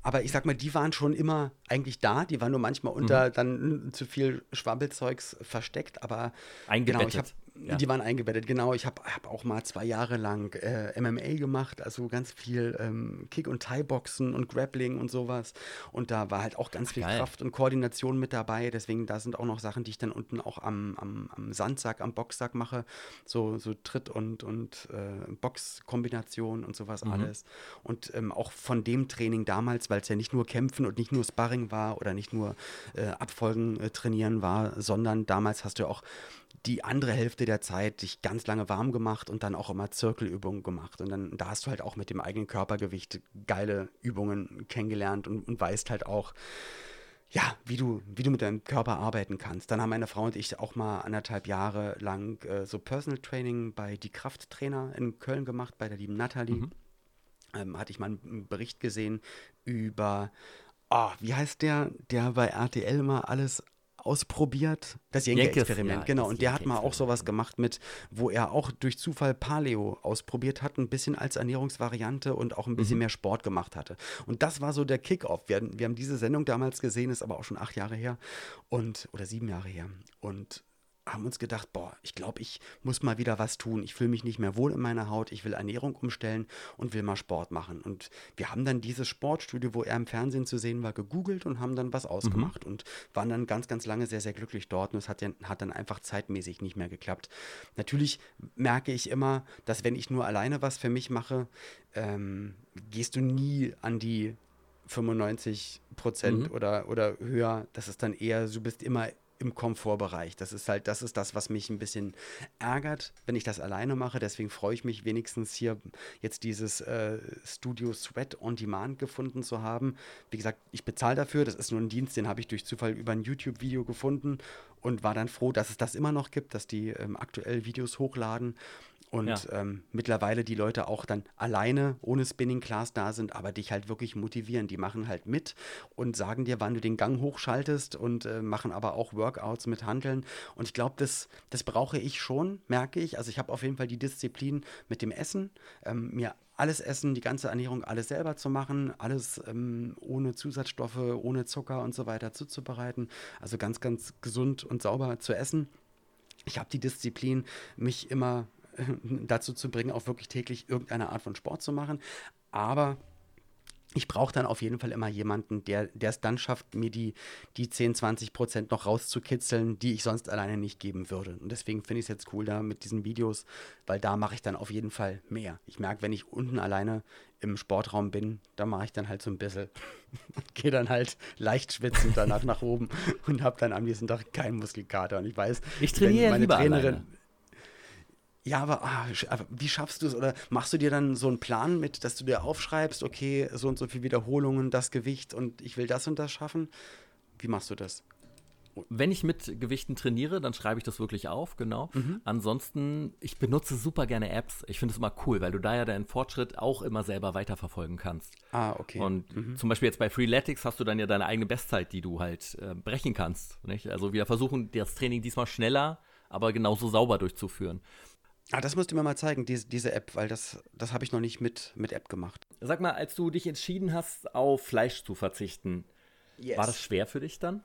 aber ich sag mal, die waren schon immer eigentlich da. Die waren nur manchmal unter mhm. dann zu viel Schwabbelzeugs versteckt. Aber Eingebettet. genau, ich habe ja. Die waren eingebettet, genau. Ich habe hab auch mal zwei Jahre lang äh, MMA gemacht, also ganz viel ähm, Kick- und Thai-Boxen und Grappling und sowas. Und da war halt auch ganz Ach, viel geil. Kraft und Koordination mit dabei. Deswegen, da sind auch noch Sachen, die ich dann unten auch am, am, am Sandsack, am Boxsack mache. So, so Tritt- und, und äh, Boxkombination und sowas mhm. alles. Und ähm, auch von dem Training damals, weil es ja nicht nur Kämpfen und nicht nur Sparring war oder nicht nur äh, Abfolgen äh, trainieren war, sondern damals hast du ja auch die andere Hälfte der Zeit dich ganz lange warm gemacht und dann auch immer Zirkelübungen gemacht. Und dann da hast du halt auch mit dem eigenen Körpergewicht geile Übungen kennengelernt und, und weißt halt auch, ja, wie du, wie du mit deinem Körper arbeiten kannst. Dann haben meine Frau und ich auch mal anderthalb Jahre lang äh, so Personal Training bei Die Krafttrainer in Köln gemacht, bei der lieben Nathalie. Mhm. Ähm, hatte ich mal einen Bericht gesehen über, oh, wie heißt der, der bei RTL immer alles ausprobiert. Das Jenke-Experiment, ja, genau. Und der hat mal auch sowas gemacht mit, wo er auch durch Zufall Paleo ausprobiert hat, ein bisschen als Ernährungsvariante und auch ein bisschen mhm. mehr Sport gemacht hatte. Und das war so der Kickoff. Wir, wir haben diese Sendung damals gesehen, ist aber auch schon acht Jahre her und oder sieben Jahre her. Und haben uns gedacht, boah, ich glaube, ich muss mal wieder was tun. Ich fühle mich nicht mehr wohl in meiner Haut. Ich will Ernährung umstellen und will mal Sport machen. Und wir haben dann dieses Sportstudio, wo er im Fernsehen zu sehen war, gegoogelt und haben dann was ausgemacht mhm. und waren dann ganz, ganz lange sehr, sehr glücklich dort. Und es hat, ja, hat dann einfach zeitmäßig nicht mehr geklappt. Natürlich merke ich immer, dass wenn ich nur alleine was für mich mache, ähm, gehst du nie an die 95 Prozent mhm. oder, oder höher. Das ist dann eher, du bist immer im Komfortbereich. Das ist halt, das ist das, was mich ein bisschen ärgert, wenn ich das alleine mache. Deswegen freue ich mich wenigstens hier jetzt dieses äh, Studio Sweat on Demand gefunden zu haben. Wie gesagt, ich bezahle dafür. Das ist nur ein Dienst, den habe ich durch Zufall über ein YouTube-Video gefunden und war dann froh, dass es das immer noch gibt, dass die ähm, aktuell Videos hochladen und ja. ähm, mittlerweile die Leute auch dann alleine ohne Spinning Class da sind, aber dich halt wirklich motivieren. Die machen halt mit und sagen dir, wann du den Gang hochschaltest und äh, machen aber auch Workouts mit Handeln. Und ich glaube, das, das brauche ich schon, merke ich. Also ich habe auf jeden Fall die Disziplin mit dem Essen, ähm, mir alles Essen, die ganze Ernährung, alles selber zu machen, alles ähm, ohne Zusatzstoffe, ohne Zucker und so weiter zuzubereiten. Also ganz, ganz gesund und sauber zu essen. Ich habe die Disziplin, mich immer dazu zu bringen, auch wirklich täglich irgendeine Art von Sport zu machen. Aber ich brauche dann auf jeden Fall immer jemanden, der es dann schafft, mir die, die 10, 20 Prozent noch rauszukitzeln, die ich sonst alleine nicht geben würde. Und deswegen finde ich es jetzt cool da mit diesen Videos, weil da mache ich dann auf jeden Fall mehr. Ich merke, wenn ich unten alleine im Sportraum bin, da mache ich dann halt so ein bisschen gehe dann halt leicht schwitzend danach nach oben und habe dann am nächsten Tag keinen Muskelkater. Und ich weiß, ich trainiere meine lieber Trainerin. Alleine Ja, aber, ah, aber wie schaffst du es? Oder machst du dir dann so einen Plan mit, dass du dir aufschreibst, okay, so und so viele Wiederholungen, das Gewicht und ich will das und das schaffen? Wie machst du das? Wenn ich mit Gewichten trainiere, dann schreibe ich das wirklich auf, genau. Mhm. Ansonsten, ich benutze super gerne Apps. Ich finde es immer cool, weil du da ja deinen Fortschritt auch immer selber weiterverfolgen kannst. Ah, okay. Und mhm. zum Beispiel jetzt bei Freeletics hast du dann ja deine eigene Bestzeit, die du halt äh, brechen kannst. Nicht? Also wir versuchen das Training diesmal schneller, aber genauso sauber durchzuführen. Ah, das musst du mir mal zeigen, diese, diese App, weil das, das habe ich noch nicht mit, mit App gemacht. Sag mal, als du dich entschieden hast, auf Fleisch zu verzichten, yes. war das schwer für dich dann?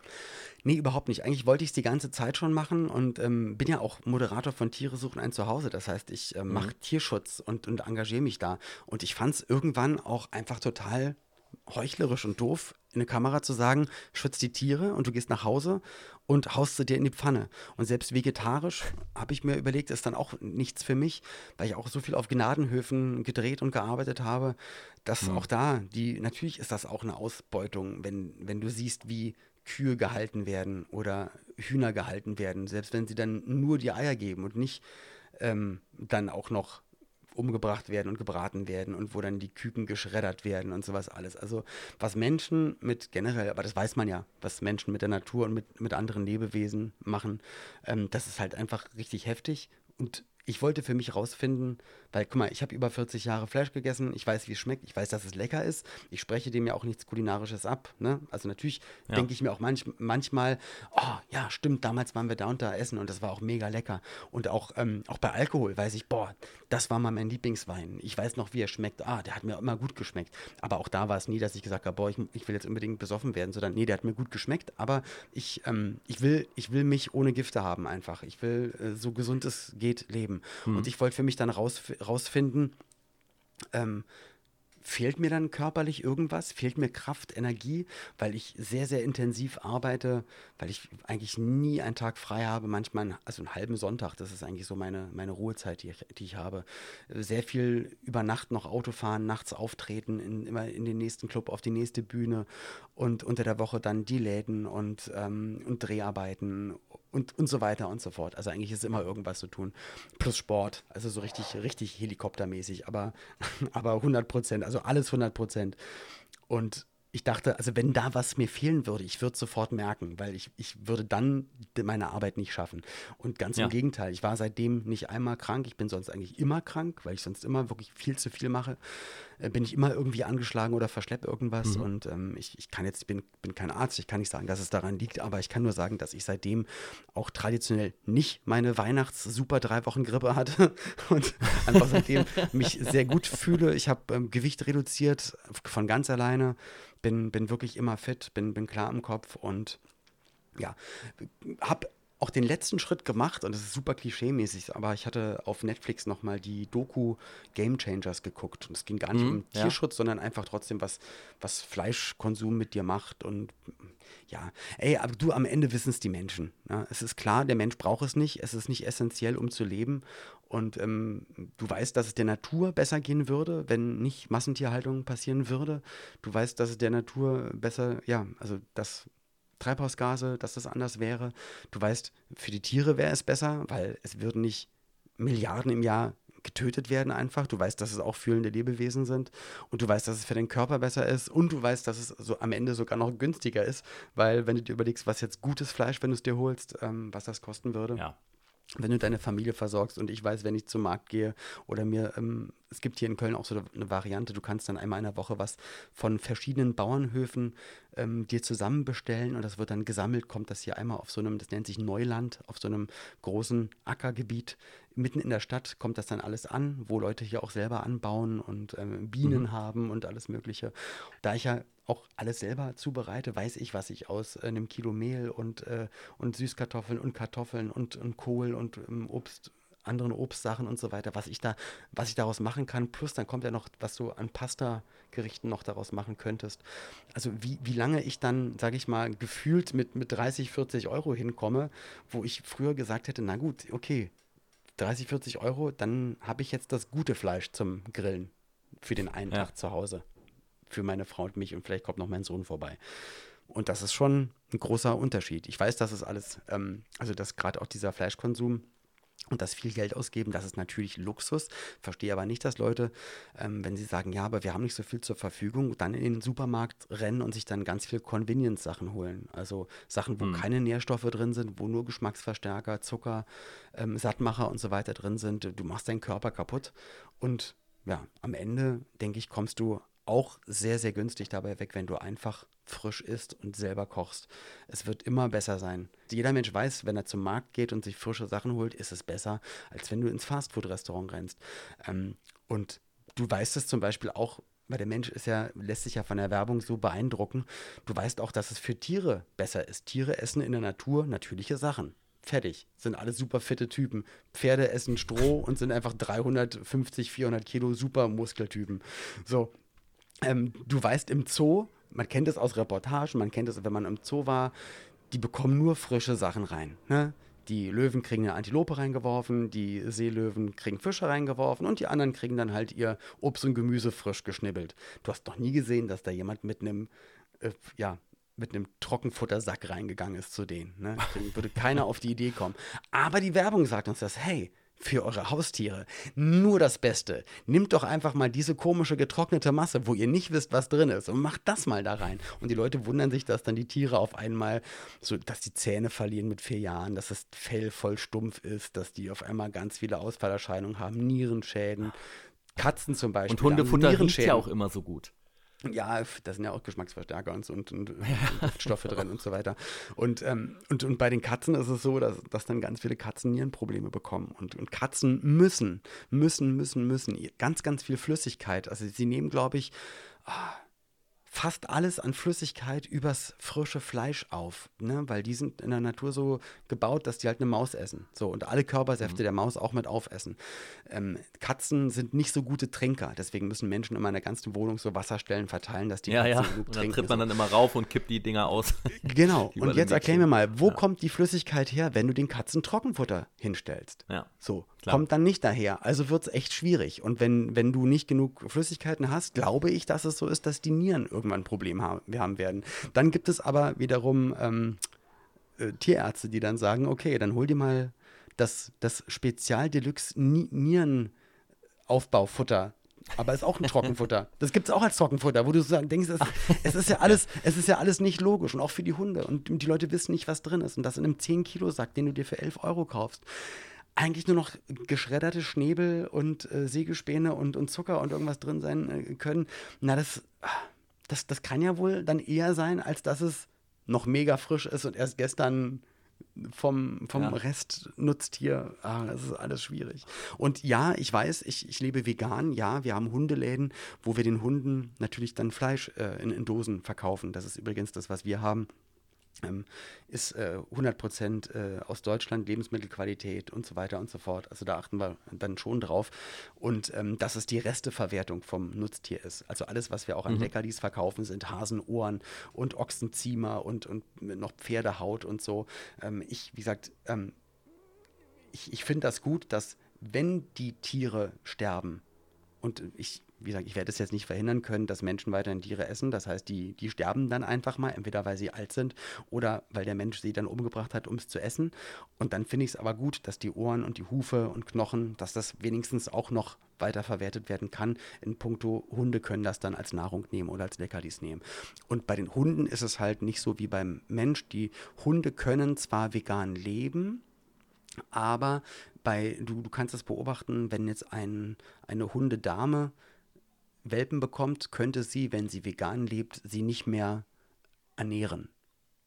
Nee, überhaupt nicht. Eigentlich wollte ich es die ganze Zeit schon machen und ähm, bin ja auch Moderator von Tiere suchen ein Zuhause. Das heißt, ich äh, mache mhm. Tierschutz und, und engagiere mich da. Und ich fand es irgendwann auch einfach total heuchlerisch und doof, in eine Kamera zu sagen, schützt die Tiere und du gehst nach Hause und haust sie dir in die Pfanne. Und selbst vegetarisch habe ich mir überlegt, ist dann auch nichts für mich, weil ich auch so viel auf Gnadenhöfen gedreht und gearbeitet habe, dass mhm. auch da, die, natürlich ist das auch eine Ausbeutung, wenn, wenn du siehst, wie Kühe gehalten werden oder Hühner gehalten werden, selbst wenn sie dann nur die Eier geben und nicht ähm, dann auch noch umgebracht werden und gebraten werden und wo dann die Küken geschreddert werden und sowas alles. Also was Menschen mit generell, aber das weiß man ja, was Menschen mit der Natur und mit, mit anderen Lebewesen machen, ähm, das ist halt einfach richtig heftig. Und ich wollte für mich rausfinden, weil, guck mal, ich habe über 40 Jahre Fleisch gegessen, ich weiß, wie es schmeckt, ich weiß, dass es lecker ist, ich spreche dem ja auch nichts Kulinarisches ab. Ne? Also natürlich ja. denke ich mir auch manch, manchmal, oh ja, stimmt, damals waren wir da und da essen und das war auch mega lecker. Und auch, ähm, auch bei Alkohol weiß ich, boah, das war mal mein Lieblingswein. Ich weiß noch, wie er schmeckt. Ah, der hat mir immer gut geschmeckt. Aber auch da war es nie, dass ich gesagt habe, boah, ich, ich will jetzt unbedingt besoffen werden, sondern nee, der hat mir gut geschmeckt, aber ich, ähm, ich, will, ich will mich ohne Gifte haben einfach. Ich will äh, so gesund es geht leben. Mhm. Und ich wollte für mich dann raus, rausfinden, ähm, fehlt mir dann körperlich irgendwas? Fehlt mir Kraft, Energie, weil ich sehr, sehr intensiv arbeite, weil ich eigentlich nie einen Tag frei habe, manchmal, also einen halben Sonntag, das ist eigentlich so meine, meine Ruhezeit, die ich, die ich habe. Sehr viel über Nacht noch Auto fahren, nachts auftreten, in, immer in den nächsten Club, auf die nächste Bühne und unter der Woche dann die Läden und, ähm, und Dreharbeiten und, und so weiter und so fort. Also eigentlich ist immer irgendwas zu tun. Plus Sport, also so richtig, richtig helikoptermäßig, aber, aber 100 Prozent, also alles 100 Prozent. Und ich dachte, also wenn da was mir fehlen würde, ich würde es sofort merken, weil ich, ich würde dann meine Arbeit nicht schaffen. Und ganz ja. im Gegenteil, ich war seitdem nicht einmal krank. Ich bin sonst eigentlich immer krank, weil ich sonst immer wirklich viel zu viel mache. Äh, bin ich immer irgendwie angeschlagen oder verschleppe irgendwas. Mhm. Und ähm, ich, ich kann jetzt, ich bin, bin kein Arzt, ich kann nicht sagen, dass es daran liegt, aber ich kann nur sagen, dass ich seitdem auch traditionell nicht meine Weihnachts-super drei Wochen Grippe hatte und einfach seitdem mich sehr gut fühle. Ich habe ähm, Gewicht reduziert von ganz alleine, bin, bin wirklich immer fit, bin, bin klar im Kopf und ja, habe auch den letzten Schritt gemacht und das ist super klischeemäßig, aber ich hatte auf Netflix nochmal die Doku Game Changers geguckt und es ging gar nicht mhm, um Tierschutz, ja. sondern einfach trotzdem was, was Fleischkonsum mit dir macht und ja, ey, aber du, am Ende wissen es die Menschen. Ne? Es ist klar, der Mensch braucht es nicht, es ist nicht essentiell, um zu leben und ähm, du weißt, dass es der Natur besser gehen würde, wenn nicht Massentierhaltung passieren würde. Du weißt, dass es der Natur besser, ja, also das Treibhausgase, dass das anders wäre. Du weißt, für die Tiere wäre es besser, weil es würden nicht Milliarden im Jahr getötet werden einfach. Du weißt, dass es auch fühlende Lebewesen sind und du weißt, dass es für den Körper besser ist und du weißt, dass es so am Ende sogar noch günstiger ist, weil wenn du dir überlegst, was jetzt gutes Fleisch, wenn du es dir holst, ähm, was das kosten würde. Ja wenn du deine Familie versorgst und ich weiß, wenn ich zum Markt gehe oder mir, ähm, es gibt hier in Köln auch so eine Variante, du kannst dann einmal in der Woche was von verschiedenen Bauernhöfen ähm, dir zusammen bestellen und das wird dann gesammelt, kommt das hier einmal auf so einem, das nennt sich Neuland, auf so einem großen Ackergebiet mitten in der Stadt kommt das dann alles an, wo Leute hier auch selber anbauen und ähm, Bienen mhm. haben und alles Mögliche. Da ich ja auch alles selber zubereite, weiß ich, was ich aus äh, einem Kilo Mehl und, äh, und Süßkartoffeln und Kartoffeln und, und Kohl und ähm, Obst anderen Obstsachen und so weiter, was ich da, was ich daraus machen kann. Plus dann kommt ja noch, was du an Pasta-Gerichten noch daraus machen könntest. Also wie, wie lange ich dann, sage ich mal, gefühlt mit, mit 30, 40 Euro hinkomme, wo ich früher gesagt hätte, na gut, okay, 30, 40 Euro, dann habe ich jetzt das gute Fleisch zum Grillen für den einen ja. Tag zu Hause für meine Frau und mich und vielleicht kommt noch mein Sohn vorbei. Und das ist schon ein großer Unterschied. Ich weiß, dass es alles, ähm, also dass gerade auch dieser Fleischkonsum und das viel Geld ausgeben, das ist natürlich Luxus. Verstehe aber nicht, dass Leute, ähm, wenn sie sagen, ja, aber wir haben nicht so viel zur Verfügung, dann in den Supermarkt rennen und sich dann ganz viel Convenience-Sachen holen. Also Sachen, wo hm. keine Nährstoffe drin sind, wo nur Geschmacksverstärker, Zucker, ähm, Sattmacher und so weiter drin sind. Du machst deinen Körper kaputt. Und ja, am Ende, denke ich, kommst du auch sehr, sehr günstig dabei weg, wenn du einfach frisch isst und selber kochst. Es wird immer besser sein. Jeder Mensch weiß, wenn er zum Markt geht und sich frische Sachen holt, ist es besser, als wenn du ins Fastfood-Restaurant rennst. Ähm, und du weißt es zum Beispiel auch, weil der Mensch ist ja, lässt sich ja von der Werbung so beeindrucken. Du weißt auch, dass es für Tiere besser ist. Tiere essen in der Natur natürliche Sachen. Fertig. Sind alles super fitte Typen. Pferde essen Stroh und sind einfach 350, 400 Kilo super Muskeltypen. So. Ähm, du weißt im Zoo, man kennt es aus Reportagen, man kennt es, wenn man im Zoo war, die bekommen nur frische Sachen rein. Ne? Die Löwen kriegen eine Antilope reingeworfen, die Seelöwen kriegen Fische reingeworfen und die anderen kriegen dann halt ihr Obst und Gemüse frisch geschnibbelt. Du hast doch nie gesehen, dass da jemand mit einem, äh, ja, mit einem Trockenfuttersack reingegangen ist zu denen. Ne? Würde keiner auf die Idee kommen. Aber die Werbung sagt uns das, hey, für eure Haustiere. Nur das Beste. Nimmt doch einfach mal diese komische getrocknete Masse, wo ihr nicht wisst, was drin ist, und macht das mal da rein. Und die Leute wundern sich, dass dann die Tiere auf einmal so, dass die Zähne verlieren mit vier Jahren, dass das Fell voll stumpf ist, dass die auf einmal ganz viele Ausfallerscheinungen haben, Nierenschäden. Katzen zum Beispiel. Und Hundefutter riecht ja auch immer so gut. Ja, da sind ja auch Geschmacksverstärker und, und, und, und Stoffe drin und so weiter. Und, ähm, und, und bei den Katzen ist es so, dass, dass dann ganz viele Katzen Nierenprobleme bekommen. Und, und Katzen müssen, müssen, müssen, müssen ganz, ganz viel Flüssigkeit. Also sie nehmen, glaube ich, ah, fast alles an Flüssigkeit übers frische Fleisch auf, ne? weil die sind in der Natur so gebaut, dass die halt eine Maus essen. So und alle Körpersäfte mhm. der Maus auch mit aufessen. Ähm, Katzen sind nicht so gute Trinker, deswegen müssen Menschen immer in der ganzen Wohnung so Wasserstellen verteilen, dass die ja, Katzen ja. genug und dann tritt man dann immer rauf und kippt die Dinger aus. Genau. und jetzt erklär mir mal, wo ja. kommt die Flüssigkeit her, wenn du den Katzen Trockenfutter hinstellst? Ja. So, Klar. kommt dann nicht daher. Also wird es echt schwierig. Und wenn, wenn du nicht genug Flüssigkeiten hast, glaube ich, dass es so ist, dass die Nieren irgendwann ein Problem haben, haben werden. Dann gibt es aber wiederum ähm, äh, Tierärzte, die dann sagen, okay, dann hol dir mal das, das Spezial-Deluxe-Nierenaufbaufutter aber ist auch ein Trockenfutter. Das gibt es auch als Trockenfutter, wo du so denkst, es, es, ist ja alles, es ist ja alles nicht logisch und auch für die Hunde. Und die Leute wissen nicht, was drin ist. Und das in einem 10-Kilo-Sack, den du dir für 11 Euro kaufst eigentlich nur noch geschredderte Schnäbel und äh, Sägespäne und, und Zucker und irgendwas drin sein äh, können. Na, das, das, das kann ja wohl dann eher sein, als dass es noch mega frisch ist und erst gestern vom, vom ja. Rest Nutztier, ah, das ist alles schwierig. Und ja, ich weiß, ich, ich lebe vegan, ja, wir haben Hundeläden, wo wir den Hunden natürlich dann Fleisch äh, in, in Dosen verkaufen. Das ist übrigens das, was wir haben ähm, ist äh, 100% äh, aus Deutschland, Lebensmittelqualität und so weiter und so fort. Also da achten wir dann schon drauf. Und ähm, dass es die Resteverwertung vom Nutztier ist. Also alles, was wir auch an mhm. Leckerlis verkaufen, sind Hasenohren und Ochsenziemer und, und noch Pferdehaut und so. Ähm, ich, wie gesagt, ähm, ich, ich finde das gut, dass wenn die Tiere sterben, und ich wie gesagt, ich werde es jetzt nicht verhindern können, dass Menschen weiterhin Tiere essen. Das heißt, die, die sterben dann einfach mal, entweder weil sie alt sind oder weil der Mensch sie dann umgebracht hat, um es zu essen. Und dann finde ich es aber gut, dass die Ohren und die Hufe und Knochen, dass das wenigstens auch noch weiterverwertet werden kann. In puncto Hunde können das dann als Nahrung nehmen oder als Leckerlis nehmen. Und bei den Hunden ist es halt nicht so wie beim Mensch. Die Hunde können zwar vegan leben, aber bei, du, du kannst es beobachten, wenn jetzt ein, eine Hundedame Welpen bekommt, könnte sie, wenn sie vegan lebt, sie nicht mehr ernähren.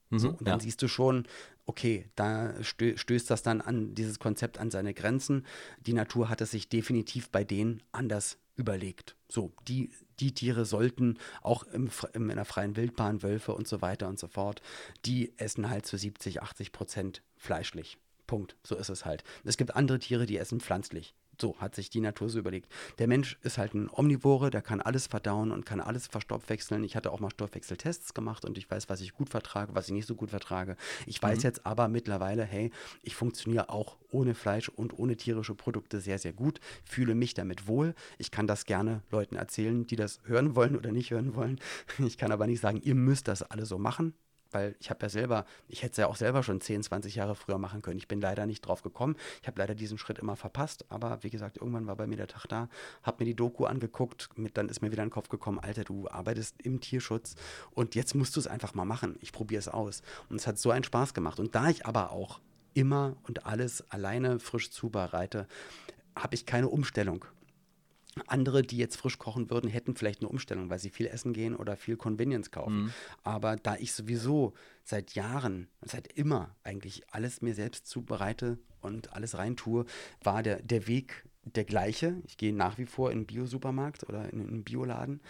Mhm, so, und dann ja. siehst du schon, okay, da stö stößt das dann an dieses Konzept an seine Grenzen. Die Natur hat es sich definitiv bei denen anders überlegt. So, die, die Tiere sollten auch im, im, in der freien Wildbahn, Wölfe und so weiter und so fort, die essen halt zu 70, 80 Prozent fleischlich. Punkt. So ist es halt. Es gibt andere Tiere, die essen pflanzlich. So hat sich die Natur so überlegt. Der Mensch ist halt ein Omnivore, der kann alles verdauen und kann alles verstoffwechseln. Ich hatte auch mal Stoffwechseltests gemacht und ich weiß, was ich gut vertrage, was ich nicht so gut vertrage. Ich weiß mhm. jetzt aber mittlerweile, hey, ich funktioniere auch ohne Fleisch und ohne tierische Produkte sehr, sehr gut, fühle mich damit wohl. Ich kann das gerne Leuten erzählen, die das hören wollen oder nicht hören wollen. Ich kann aber nicht sagen, ihr müsst das alle so machen weil ich habe ja selber, ich hätte es ja auch selber schon 10, 20 Jahre früher machen können. Ich bin leider nicht drauf gekommen. Ich habe leider diesen Schritt immer verpasst, aber wie gesagt, irgendwann war bei mir der Tag da, habe mir die Doku angeguckt, mit, dann ist mir wieder in den Kopf gekommen, Alter, du arbeitest im Tierschutz und jetzt musst du es einfach mal machen. Ich probiere es aus. Und es hat so einen Spaß gemacht. Und da ich aber auch immer und alles alleine frisch zubereite, habe ich keine Umstellung. Andere, die jetzt frisch kochen würden, hätten vielleicht eine Umstellung, weil sie viel essen gehen oder viel Convenience kaufen. Mhm. Aber da ich sowieso seit Jahren, seit immer eigentlich alles mir selbst zubereite und alles reintue, war der, der Weg der gleiche. Ich gehe nach wie vor in einen Bio-Supermarkt oder in einen Bioladen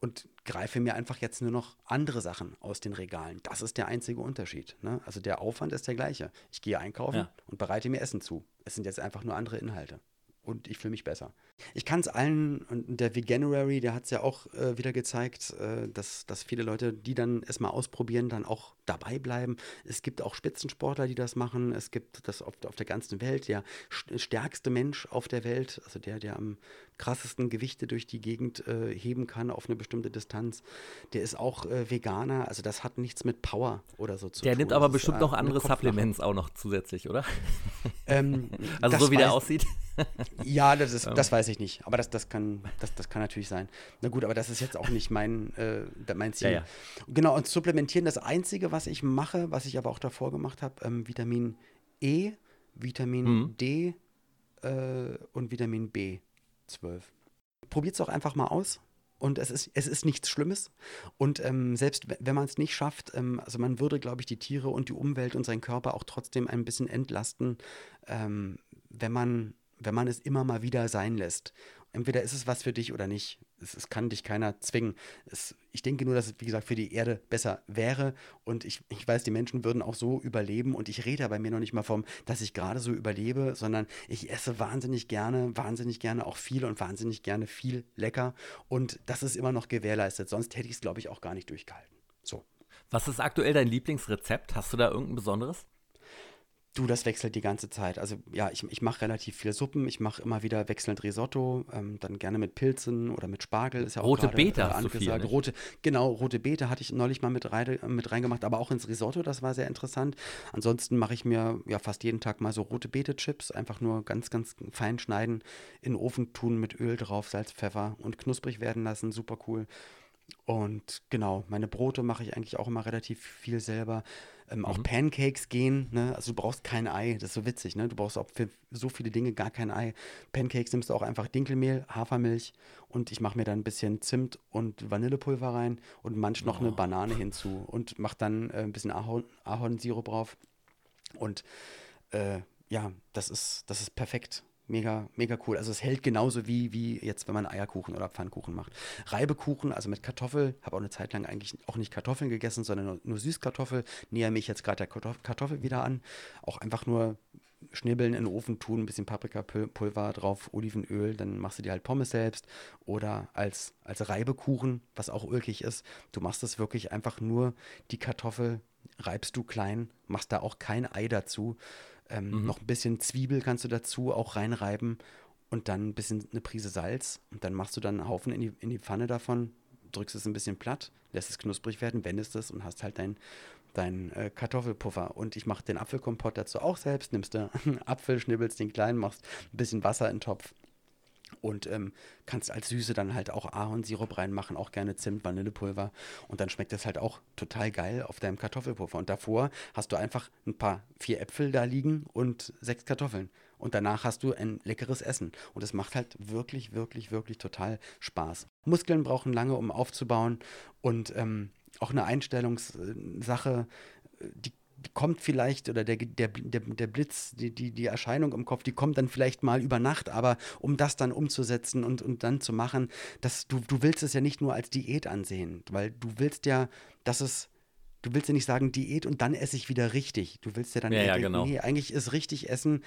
und greife mir einfach jetzt nur noch andere Sachen aus den Regalen. Das ist der einzige Unterschied. Ne? Also der Aufwand ist der gleiche. Ich gehe einkaufen ja. und bereite mir Essen zu. Es sind jetzt einfach nur andere Inhalte und ich fühle mich besser. Ich kann es allen, und der Veganuary, der hat es ja auch äh, wieder gezeigt, äh, dass, dass viele Leute, die dann es mal ausprobieren, dann auch dabei bleiben. Es gibt auch Spitzensportler, die das machen. Es gibt das auf, auf der ganzen Welt. Der stärkste Mensch auf der Welt, also der, der am krassesten Gewichte durch die Gegend äh, heben kann auf eine bestimmte Distanz, der ist auch äh, Veganer. Also das hat nichts mit Power oder so zu der tun. Der nimmt aber das bestimmt ist, noch andere Supplements auch noch zusätzlich, oder? Ähm, also so wie der aussieht. Ja, das, ist, das weiß ich nicht. Aber das, das, kann, das, das kann natürlich sein. Na gut, aber das ist jetzt auch nicht mein, äh, mein Ziel. Ja, ja. Genau, und supplementieren, das Einzige, was ich mache, was ich aber auch davor gemacht habe, ähm, Vitamin E, Vitamin mhm. D äh, und Vitamin B12. Probiert es doch einfach mal aus. Und es ist, es ist nichts Schlimmes. Und ähm, selbst wenn man es nicht schafft, ähm, also man würde, glaube ich, die Tiere und die Umwelt und seinen Körper auch trotzdem ein bisschen entlasten, ähm, wenn man wenn man es immer mal wieder sein lässt. Entweder ist es was für dich oder nicht. Es, es kann dich keiner zwingen. Es, ich denke nur, dass es, wie gesagt, für die Erde besser wäre. Und ich, ich weiß, die Menschen würden auch so überleben. Und ich rede bei mir noch nicht mal vom, dass ich gerade so überlebe, sondern ich esse wahnsinnig gerne, wahnsinnig gerne auch viel und wahnsinnig gerne viel lecker. Und das ist immer noch gewährleistet. Sonst hätte ich es, glaube ich, auch gar nicht durchgehalten. So. Was ist aktuell dein Lieblingsrezept? Hast du da irgendein besonderes? Du, das wechselt die ganze Zeit. Also ja, ich, ich mache relativ viele Suppen. Ich mache immer wieder wechselnd Risotto, ähm, dann gerne mit Pilzen oder mit Spargel. Ist ja rote auch Beete äh, hast angesagt. Du viel, rote, genau, rote Beete hatte ich neulich mal mit, rein, mit reingemacht, aber auch ins Risotto, das war sehr interessant. Ansonsten mache ich mir ja fast jeden Tag mal so rote Beete-Chips, einfach nur ganz, ganz fein schneiden, in den Ofen tun mit Öl drauf, Salz, Pfeffer und knusprig werden lassen. Super cool. Und genau, meine Brote mache ich eigentlich auch immer relativ viel selber. Ähm, auch mhm. Pancakes gehen, ne? Also du brauchst kein Ei, das ist so witzig, ne? Du brauchst auch für so viele Dinge gar kein Ei. Pancakes nimmst du auch einfach Dinkelmehl, Hafermilch und ich mache mir dann ein bisschen Zimt und Vanillepulver rein und manch noch oh. eine Banane hinzu und mach dann äh, ein bisschen Ahorn, Ahornsirup drauf. Und äh, ja, das ist, das ist perfekt. Mega, mega cool. Also es hält genauso wie, wie jetzt, wenn man Eierkuchen oder Pfannkuchen macht. Reibekuchen, also mit Kartoffel, habe auch eine Zeit lang eigentlich auch nicht Kartoffeln gegessen, sondern nur, nur Süßkartoffel. Näher mich jetzt gerade der Kartoffel wieder an. Auch einfach nur schnibbeln in den Ofen tun, ein bisschen Paprikapulver drauf, Olivenöl, dann machst du dir halt Pommes selbst oder als, als Reibekuchen, was auch ulkig ist. Du machst es wirklich einfach nur die Kartoffel, reibst du klein, machst da auch kein Ei dazu, ähm, mhm. Noch ein bisschen Zwiebel kannst du dazu auch reinreiben und dann ein bisschen eine Prise Salz. Und dann machst du dann einen Haufen in die, in die Pfanne davon, drückst es ein bisschen platt, lässt es knusprig werden, wendest es und hast halt dein, dein äh, Kartoffelpuffer. Und ich mache den Apfelkompott dazu auch selbst. Nimmst du einen Apfel, schnibbelst den klein, machst ein bisschen Wasser in den Topf und ähm, kannst als Süße dann halt auch Ahornsirup reinmachen, auch gerne Zimt, Vanillepulver. Und dann schmeckt das halt auch total geil auf deinem Kartoffelpuffer. Und davor hast du einfach ein paar vier Äpfel da liegen und sechs Kartoffeln. Und danach hast du ein leckeres Essen. Und es macht halt wirklich, wirklich, wirklich total Spaß. Muskeln brauchen lange, um aufzubauen. Und ähm, auch eine Einstellungssache, die kommt vielleicht, oder der, der, der, der Blitz, die, die, die Erscheinung im Kopf, die kommt dann vielleicht mal über Nacht, aber um das dann umzusetzen und, und dann zu machen, dass du, du willst es ja nicht nur als Diät ansehen, weil du willst ja, dass es du willst ja nicht sagen Diät und dann esse ich wieder richtig. Du willst ja dann ja, ja, denken, genau. nee, eigentlich ist richtig Essen,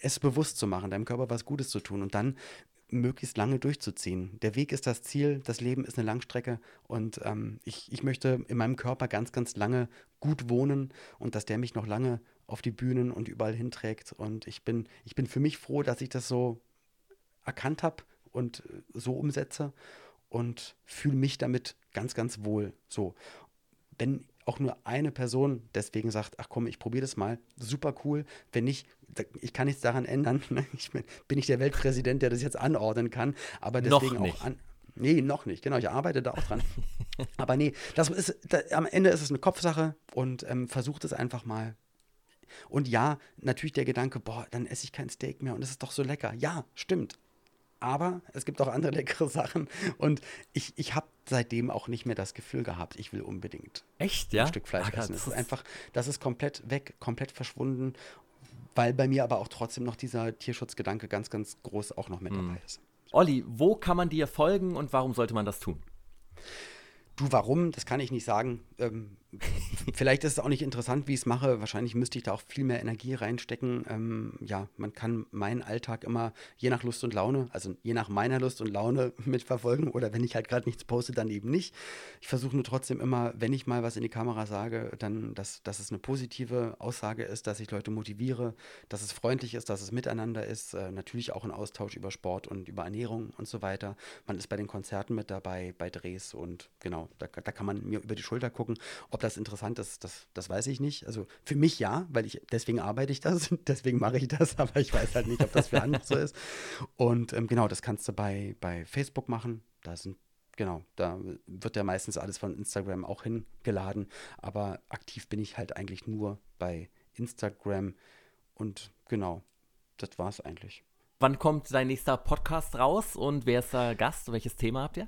es bewusst zu machen, deinem Körper was Gutes zu tun und dann möglichst lange durchzuziehen. Der Weg ist das Ziel, das Leben ist eine Langstrecke und ähm, ich, ich möchte in meinem Körper ganz, ganz lange gut wohnen und dass der mich noch lange auf die Bühnen und überall hinträgt. Und ich bin, ich bin für mich froh, dass ich das so erkannt habe und so umsetze und fühle mich damit ganz, ganz wohl. So. Wenn auch nur eine Person deswegen sagt, ach komm, ich probiere das mal, super cool. Wenn nicht, ich kann nichts daran ändern. Ne? Ich bin, bin nicht der Weltpräsident, der das jetzt anordnen kann, aber deswegen auch an. Nee, noch nicht. Genau, ich arbeite da auch dran. aber nee, das ist, da, am Ende ist es eine Kopfsache und ähm, versucht es einfach mal. Und ja, natürlich der Gedanke, boah, dann esse ich kein Steak mehr und es ist doch so lecker. Ja, stimmt. Aber es gibt auch andere leckere Sachen und ich, ich habe seitdem auch nicht mehr das Gefühl gehabt, ich will unbedingt Echt, ja? ein Stück Fleisch Ach, essen. Das ist einfach, das ist komplett weg, komplett verschwunden, weil bei mir aber auch trotzdem noch dieser Tierschutzgedanke ganz, ganz groß auch noch mit hm. dabei ist. Olli, wo kann man dir folgen und warum sollte man das tun? Du, warum? Das kann ich nicht sagen. Ähm, vielleicht ist es auch nicht interessant, wie ich es mache. Wahrscheinlich müsste ich da auch viel mehr Energie reinstecken. Ähm, ja, man kann meinen Alltag immer je nach Lust und Laune, also je nach meiner Lust und Laune mitverfolgen. Oder wenn ich halt gerade nichts poste, dann eben nicht. Ich versuche nur trotzdem immer, wenn ich mal was in die Kamera sage, dann, dass, dass es eine positive Aussage ist, dass ich Leute motiviere, dass es freundlich ist, dass es miteinander ist. Äh, natürlich auch ein Austausch über Sport und über Ernährung und so weiter. Man ist bei den Konzerten mit dabei, bei Drehs und genau da, da, kann man mir über die Schulter gucken. Ob das interessant ist, das, das weiß ich nicht. Also für mich ja, weil ich, deswegen arbeite ich das, deswegen mache ich das, aber ich weiß halt nicht, ob das für andere so ist. Und ähm, genau, das kannst du bei, bei Facebook machen. Da sind Genau, da wird ja meistens alles von Instagram auch hingeladen. Aber aktiv bin ich halt eigentlich nur bei Instagram. Und genau, das war es eigentlich. Wann kommt dein nächster Podcast raus und wer ist da Gast? Welches Thema habt ihr?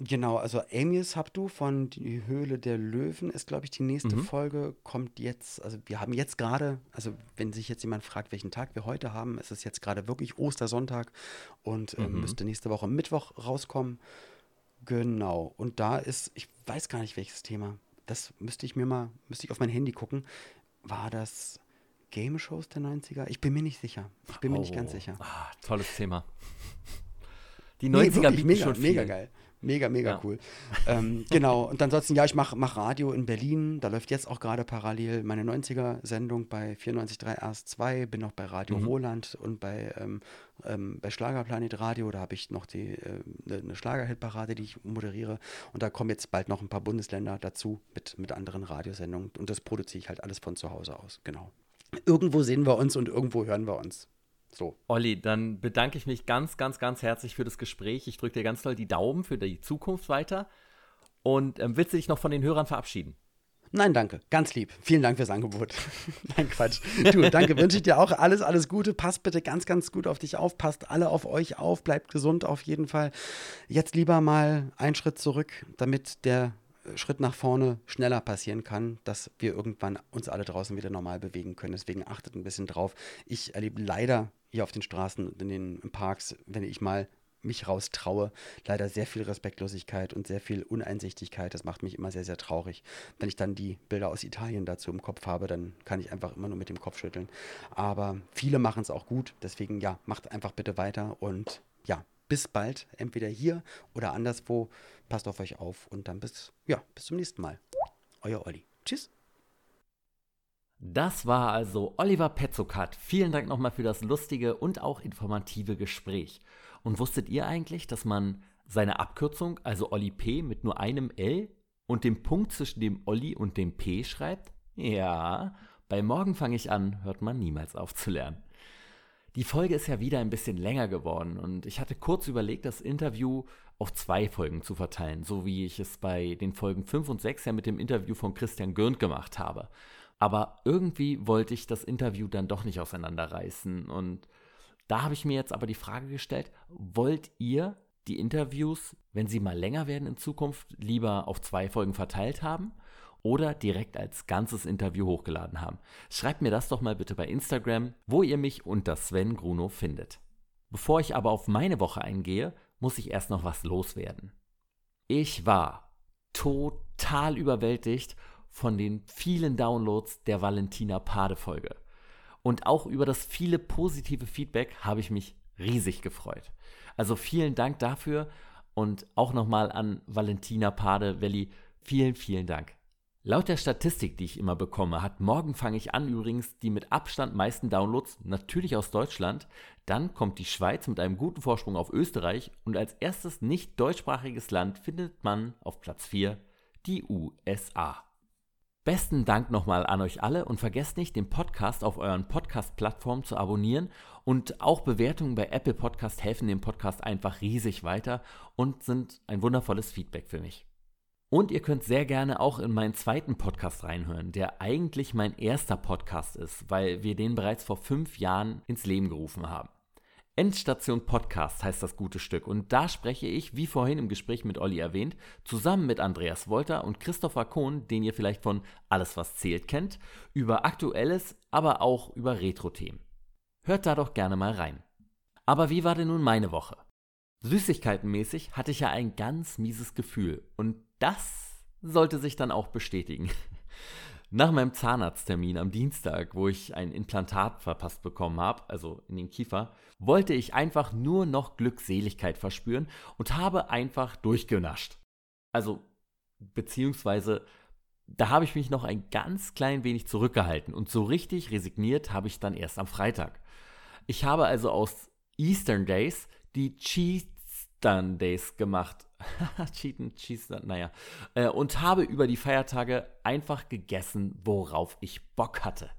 Genau, also Amius Habdu von Die Höhle der Löwen ist, glaube ich, die nächste mhm. Folge. Kommt jetzt, also wir haben jetzt gerade, also wenn sich jetzt jemand fragt, welchen Tag wir heute haben, ist es jetzt gerade wirklich Ostersonntag und äh, mhm. müsste nächste Woche Mittwoch rauskommen. Genau, und da ist, ich weiß gar nicht welches Thema. Das müsste ich mir mal, müsste ich auf mein Handy gucken. War das Game Shows der 90er? Ich bin mir nicht sicher. Ich bin oh. mir nicht ganz oh. sicher. Ah, tolles Thema. Die 90er nee, bieten mega, schon viel. mega geil. Mega, mega ja. cool. ähm, genau, und ansonsten, ja, ich mache mach Radio in Berlin. Da läuft jetzt auch gerade parallel meine 90er-Sendung bei 94.3 RS2. Bin noch bei Radio mhm. Roland und bei, ähm, ähm, bei Schlagerplanet Radio. Da habe ich noch die, äh, eine ne Schlagerhitparade, die ich moderiere. Und da kommen jetzt bald noch ein paar Bundesländer dazu mit, mit anderen Radiosendungen. Und das produziere ich halt alles von zu Hause aus. Genau. Irgendwo sehen wir uns und irgendwo hören wir uns. So. Olli, dann bedanke ich mich ganz, ganz, ganz herzlich für das Gespräch. Ich drücke dir ganz doll die Daumen für die Zukunft weiter. Und ähm, willst du dich noch von den Hörern verabschieden? Nein, danke. Ganz lieb. Vielen Dank fürs Angebot. Nein, Quatsch. Du, danke. Wünsche ich dir auch alles, alles Gute. Passt bitte ganz, ganz gut auf dich auf. Passt alle auf euch auf. Bleibt gesund auf jeden Fall. Jetzt lieber mal einen Schritt zurück, damit der Schritt nach vorne schneller passieren kann, dass wir irgendwann uns alle draußen wieder normal bewegen können. Deswegen achtet ein bisschen drauf. Ich erlebe leider hier auf den Straßen und in den Parks, wenn ich mal mich raustraue, leider sehr viel Respektlosigkeit und sehr viel Uneinsichtigkeit. Das macht mich immer sehr, sehr traurig. Wenn ich dann die Bilder aus Italien dazu im Kopf habe, dann kann ich einfach immer nur mit dem Kopf schütteln. Aber viele machen es auch gut. Deswegen ja, macht einfach bitte weiter und ja, bis bald, entweder hier oder anderswo. Passt auf euch auf und dann bis, ja, bis zum nächsten Mal. Euer Olli. Tschüss. Das war also Oliver Petzokat. Vielen Dank nochmal für das lustige und auch informative Gespräch. Und wusstet ihr eigentlich, dass man seine Abkürzung, also Olli P, mit nur einem L und dem Punkt zwischen dem Olli und dem P schreibt? Ja, bei Morgen fange ich an, hört man niemals auf zu lernen. Die Folge ist ja wieder ein bisschen länger geworden und ich hatte kurz überlegt, das Interview auf zwei Folgen zu verteilen, so wie ich es bei den Folgen 5 und 6 ja mit dem Interview von Christian Gürnt gemacht habe. Aber irgendwie wollte ich das Interview dann doch nicht auseinanderreißen. Und da habe ich mir jetzt aber die Frage gestellt, wollt ihr die Interviews, wenn sie mal länger werden in Zukunft, lieber auf zwei Folgen verteilt haben oder direkt als ganzes Interview hochgeladen haben? Schreibt mir das doch mal bitte bei Instagram, wo ihr mich unter Sven Gruno findet. Bevor ich aber auf meine Woche eingehe, muss ich erst noch was loswerden. Ich war total überwältigt von den vielen Downloads der Valentina Pade Folge. Und auch über das viele positive Feedback habe ich mich riesig gefreut. Also vielen Dank dafür und auch nochmal an Valentina Pade Welli, vielen, vielen Dank. Laut der Statistik, die ich immer bekomme, hat Morgen fange ich an übrigens die mit Abstand meisten Downloads, natürlich aus Deutschland. Dann kommt die Schweiz mit einem guten Vorsprung auf Österreich und als erstes nicht deutschsprachiges Land findet man auf Platz 4 die USA. Besten Dank nochmal an euch alle und vergesst nicht, den Podcast auf euren Podcast-Plattformen zu abonnieren und auch Bewertungen bei Apple Podcast helfen dem Podcast einfach riesig weiter und sind ein wundervolles Feedback für mich. Und ihr könnt sehr gerne auch in meinen zweiten Podcast reinhören, der eigentlich mein erster Podcast ist, weil wir den bereits vor fünf Jahren ins Leben gerufen haben. Endstation Podcast heißt das gute Stück und da spreche ich, wie vorhin im Gespräch mit Olli erwähnt, zusammen mit Andreas Wolter und Christopher Kohn, den ihr vielleicht von Alles was zählt kennt, über aktuelles, aber auch über Retro-Themen. Hört da doch gerne mal rein. Aber wie war denn nun meine Woche? Süßigkeitenmäßig hatte ich ja ein ganz mieses Gefühl und das sollte sich dann auch bestätigen. Nach meinem Zahnarzttermin am Dienstag, wo ich ein Implantat verpasst bekommen habe, also in den Kiefer, wollte ich einfach nur noch Glückseligkeit verspüren und habe einfach durchgenascht. Also, beziehungsweise, da habe ich mich noch ein ganz klein wenig zurückgehalten und so richtig resigniert habe ich dann erst am Freitag. Ich habe also aus Eastern Days die Cheese Days gemacht. Cheaten, Cheese, naja. Äh, und habe über die Feiertage einfach gegessen, worauf ich Bock hatte.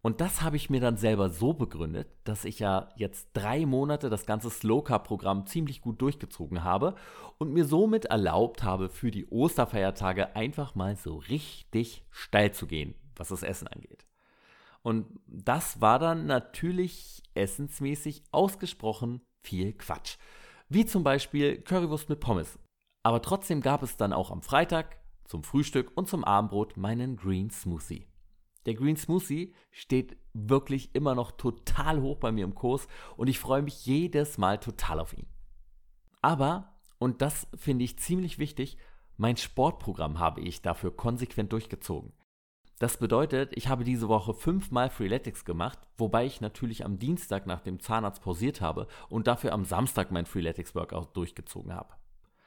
Und das habe ich mir dann selber so begründet, dass ich ja jetzt drei Monate das ganze Slow Carb Programm ziemlich gut durchgezogen habe und mir somit erlaubt habe, für die Osterfeiertage einfach mal so richtig steil zu gehen, was das Essen angeht. Und das war dann natürlich essensmäßig ausgesprochen viel Quatsch. Wie zum Beispiel Currywurst mit Pommes. Aber trotzdem gab es dann auch am Freitag zum Frühstück und zum Abendbrot meinen Green Smoothie. Der Green Smoothie steht wirklich immer noch total hoch bei mir im Kurs und ich freue mich jedes Mal total auf ihn. Aber, und das finde ich ziemlich wichtig, mein Sportprogramm habe ich dafür konsequent durchgezogen. Das bedeutet, ich habe diese Woche fünfmal Freeletics gemacht, wobei ich natürlich am Dienstag nach dem Zahnarzt pausiert habe und dafür am Samstag mein Freeletics Workout durchgezogen habe.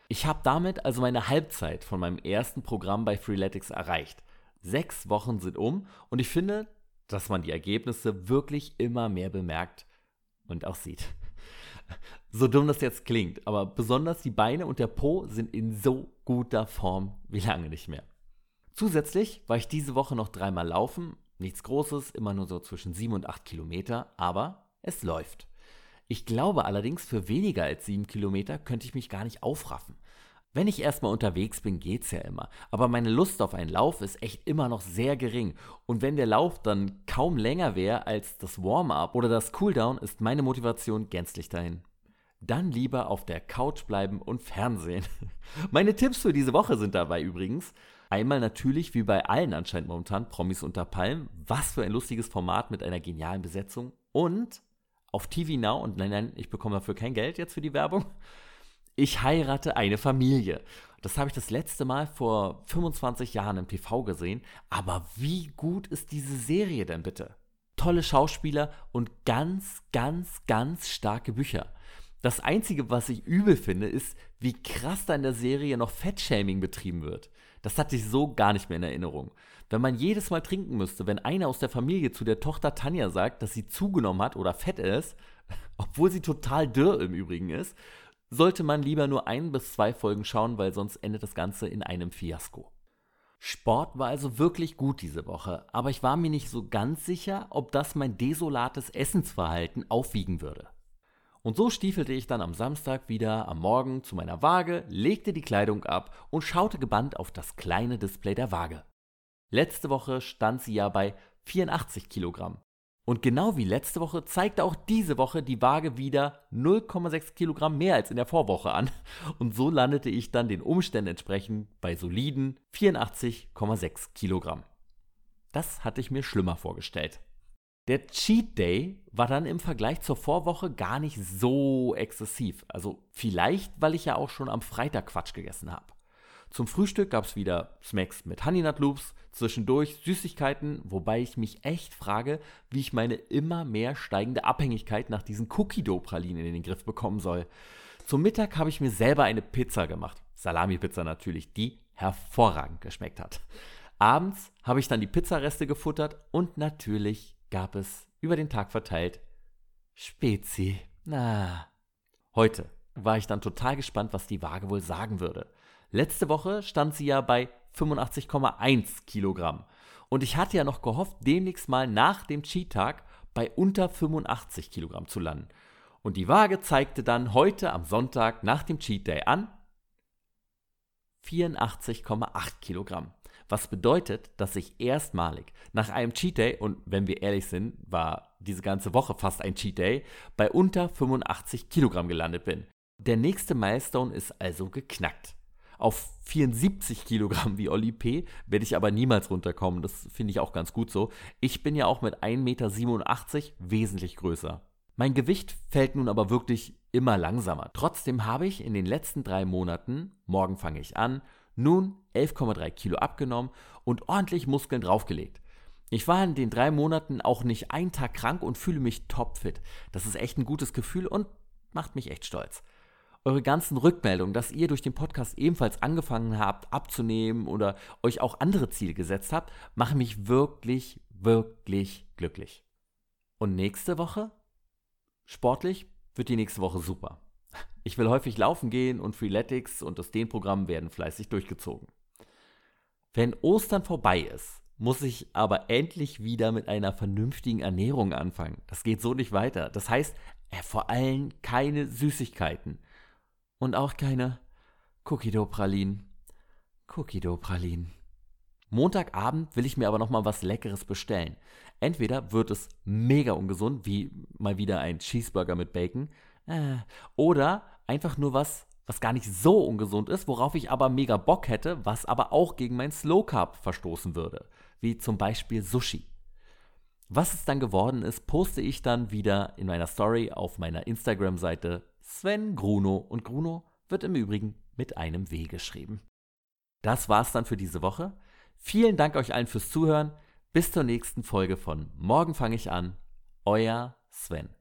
Ich habe damit also meine Halbzeit von meinem ersten Programm bei Freeletics erreicht. Sechs Wochen sind um und ich finde, dass man die Ergebnisse wirklich immer mehr bemerkt und auch sieht. So dumm das jetzt klingt, aber besonders die Beine und der Po sind in so guter Form wie lange nicht mehr. Zusätzlich war ich diese Woche noch dreimal laufen. Nichts Großes, immer nur so zwischen 7 und 8 Kilometer, aber es läuft. Ich glaube allerdings, für weniger als 7 Kilometer könnte ich mich gar nicht aufraffen. Wenn ich erstmal unterwegs bin, geht's ja immer. Aber meine Lust auf einen Lauf ist echt immer noch sehr gering. Und wenn der Lauf dann kaum länger wäre als das Warm-up oder das Cooldown, ist meine Motivation gänzlich dahin. Dann lieber auf der Couch bleiben und Fernsehen. Meine Tipps für diese Woche sind dabei übrigens. Einmal natürlich, wie bei allen anscheinend momentan, Promis unter Palmen. Was für ein lustiges Format mit einer genialen Besetzung. Und auf TV Now, und nein, nein, ich bekomme dafür kein Geld jetzt für die Werbung. Ich heirate eine Familie. Das habe ich das letzte Mal vor 25 Jahren im TV gesehen. Aber wie gut ist diese Serie denn bitte? Tolle Schauspieler und ganz, ganz, ganz starke Bücher. Das Einzige, was ich übel finde, ist, wie krass da in der Serie noch Fettshaming betrieben wird. Das hatte ich so gar nicht mehr in Erinnerung. Wenn man jedes Mal trinken müsste, wenn einer aus der Familie zu der Tochter Tanja sagt, dass sie zugenommen hat oder fett ist, obwohl sie total dürr im Übrigen ist, sollte man lieber nur ein bis zwei Folgen schauen, weil sonst endet das Ganze in einem Fiasko. Sport war also wirklich gut diese Woche, aber ich war mir nicht so ganz sicher, ob das mein desolates Essensverhalten aufwiegen würde. Und so stiefelte ich dann am Samstag wieder am Morgen zu meiner Waage, legte die Kleidung ab und schaute gebannt auf das kleine Display der Waage. Letzte Woche stand sie ja bei 84 Kilogramm. Und genau wie letzte Woche zeigte auch diese Woche die Waage wieder 0,6 Kilogramm mehr als in der Vorwoche an. Und so landete ich dann den Umständen entsprechend bei soliden 84,6 Kilogramm. Das hatte ich mir schlimmer vorgestellt. Der Cheat Day war dann im Vergleich zur Vorwoche gar nicht so exzessiv. Also vielleicht, weil ich ja auch schon am Freitag Quatsch gegessen habe. Zum Frühstück gab es wieder Smacks mit Honey Nut Loops, zwischendurch Süßigkeiten, wobei ich mich echt frage, wie ich meine immer mehr steigende Abhängigkeit nach diesen Cookie Dough Pralinen in den Griff bekommen soll. Zum Mittag habe ich mir selber eine Pizza gemacht. Salami-Pizza natürlich, die hervorragend geschmeckt hat. Abends habe ich dann die Pizzareste gefuttert und natürlich gab es über den Tag verteilt Spezi. Na. Heute war ich dann total gespannt, was die Waage wohl sagen würde. Letzte Woche stand sie ja bei 85,1 Kilogramm. Und ich hatte ja noch gehofft, demnächst mal nach dem Cheat-Tag bei unter 85 Kilogramm zu landen. Und die Waage zeigte dann heute am Sonntag nach dem Cheat Day an 84,8 Kilogramm. Was bedeutet, dass ich erstmalig nach einem Cheat Day, und wenn wir ehrlich sind, war diese ganze Woche fast ein Cheat Day, bei unter 85 Kilogramm gelandet bin. Der nächste Milestone ist also geknackt. Auf 74 Kilogramm wie Oli P. werde ich aber niemals runterkommen. Das finde ich auch ganz gut so. Ich bin ja auch mit 1,87 Meter wesentlich größer. Mein Gewicht fällt nun aber wirklich immer langsamer. Trotzdem habe ich in den letzten drei Monaten, morgen fange ich an, nun 11,3 Kilo abgenommen und ordentlich Muskeln draufgelegt. Ich war in den drei Monaten auch nicht einen Tag krank und fühle mich topfit. Das ist echt ein gutes Gefühl und macht mich echt stolz eure ganzen Rückmeldungen, dass ihr durch den Podcast ebenfalls angefangen habt abzunehmen oder euch auch andere Ziele gesetzt habt, machen mich wirklich, wirklich glücklich. Und nächste Woche? Sportlich wird die nächste Woche super. Ich will häufig laufen gehen und Freeletics und das Dehnprogramm werden fleißig durchgezogen. Wenn Ostern vorbei ist, muss ich aber endlich wieder mit einer vernünftigen Ernährung anfangen. Das geht so nicht weiter. Das heißt, äh, vor allem keine Süßigkeiten. Und auch keine Cookie-Dough-Pralinen. Cookie-Dough-Pralinen. Montagabend will ich mir aber noch mal was Leckeres bestellen. Entweder wird es mega ungesund, wie mal wieder ein Cheeseburger mit Bacon, äh, oder einfach nur was, was gar nicht so ungesund ist, worauf ich aber mega Bock hätte, was aber auch gegen mein Slow Carb verstoßen würde, wie zum Beispiel Sushi. Was es dann geworden ist, poste ich dann wieder in meiner Story auf meiner Instagram-Seite Sven Gruno und Gruno wird im Übrigen mit einem W geschrieben. Das war's dann für diese Woche. Vielen Dank euch allen fürs Zuhören. Bis zur nächsten Folge von Morgen fange ich an. Euer Sven.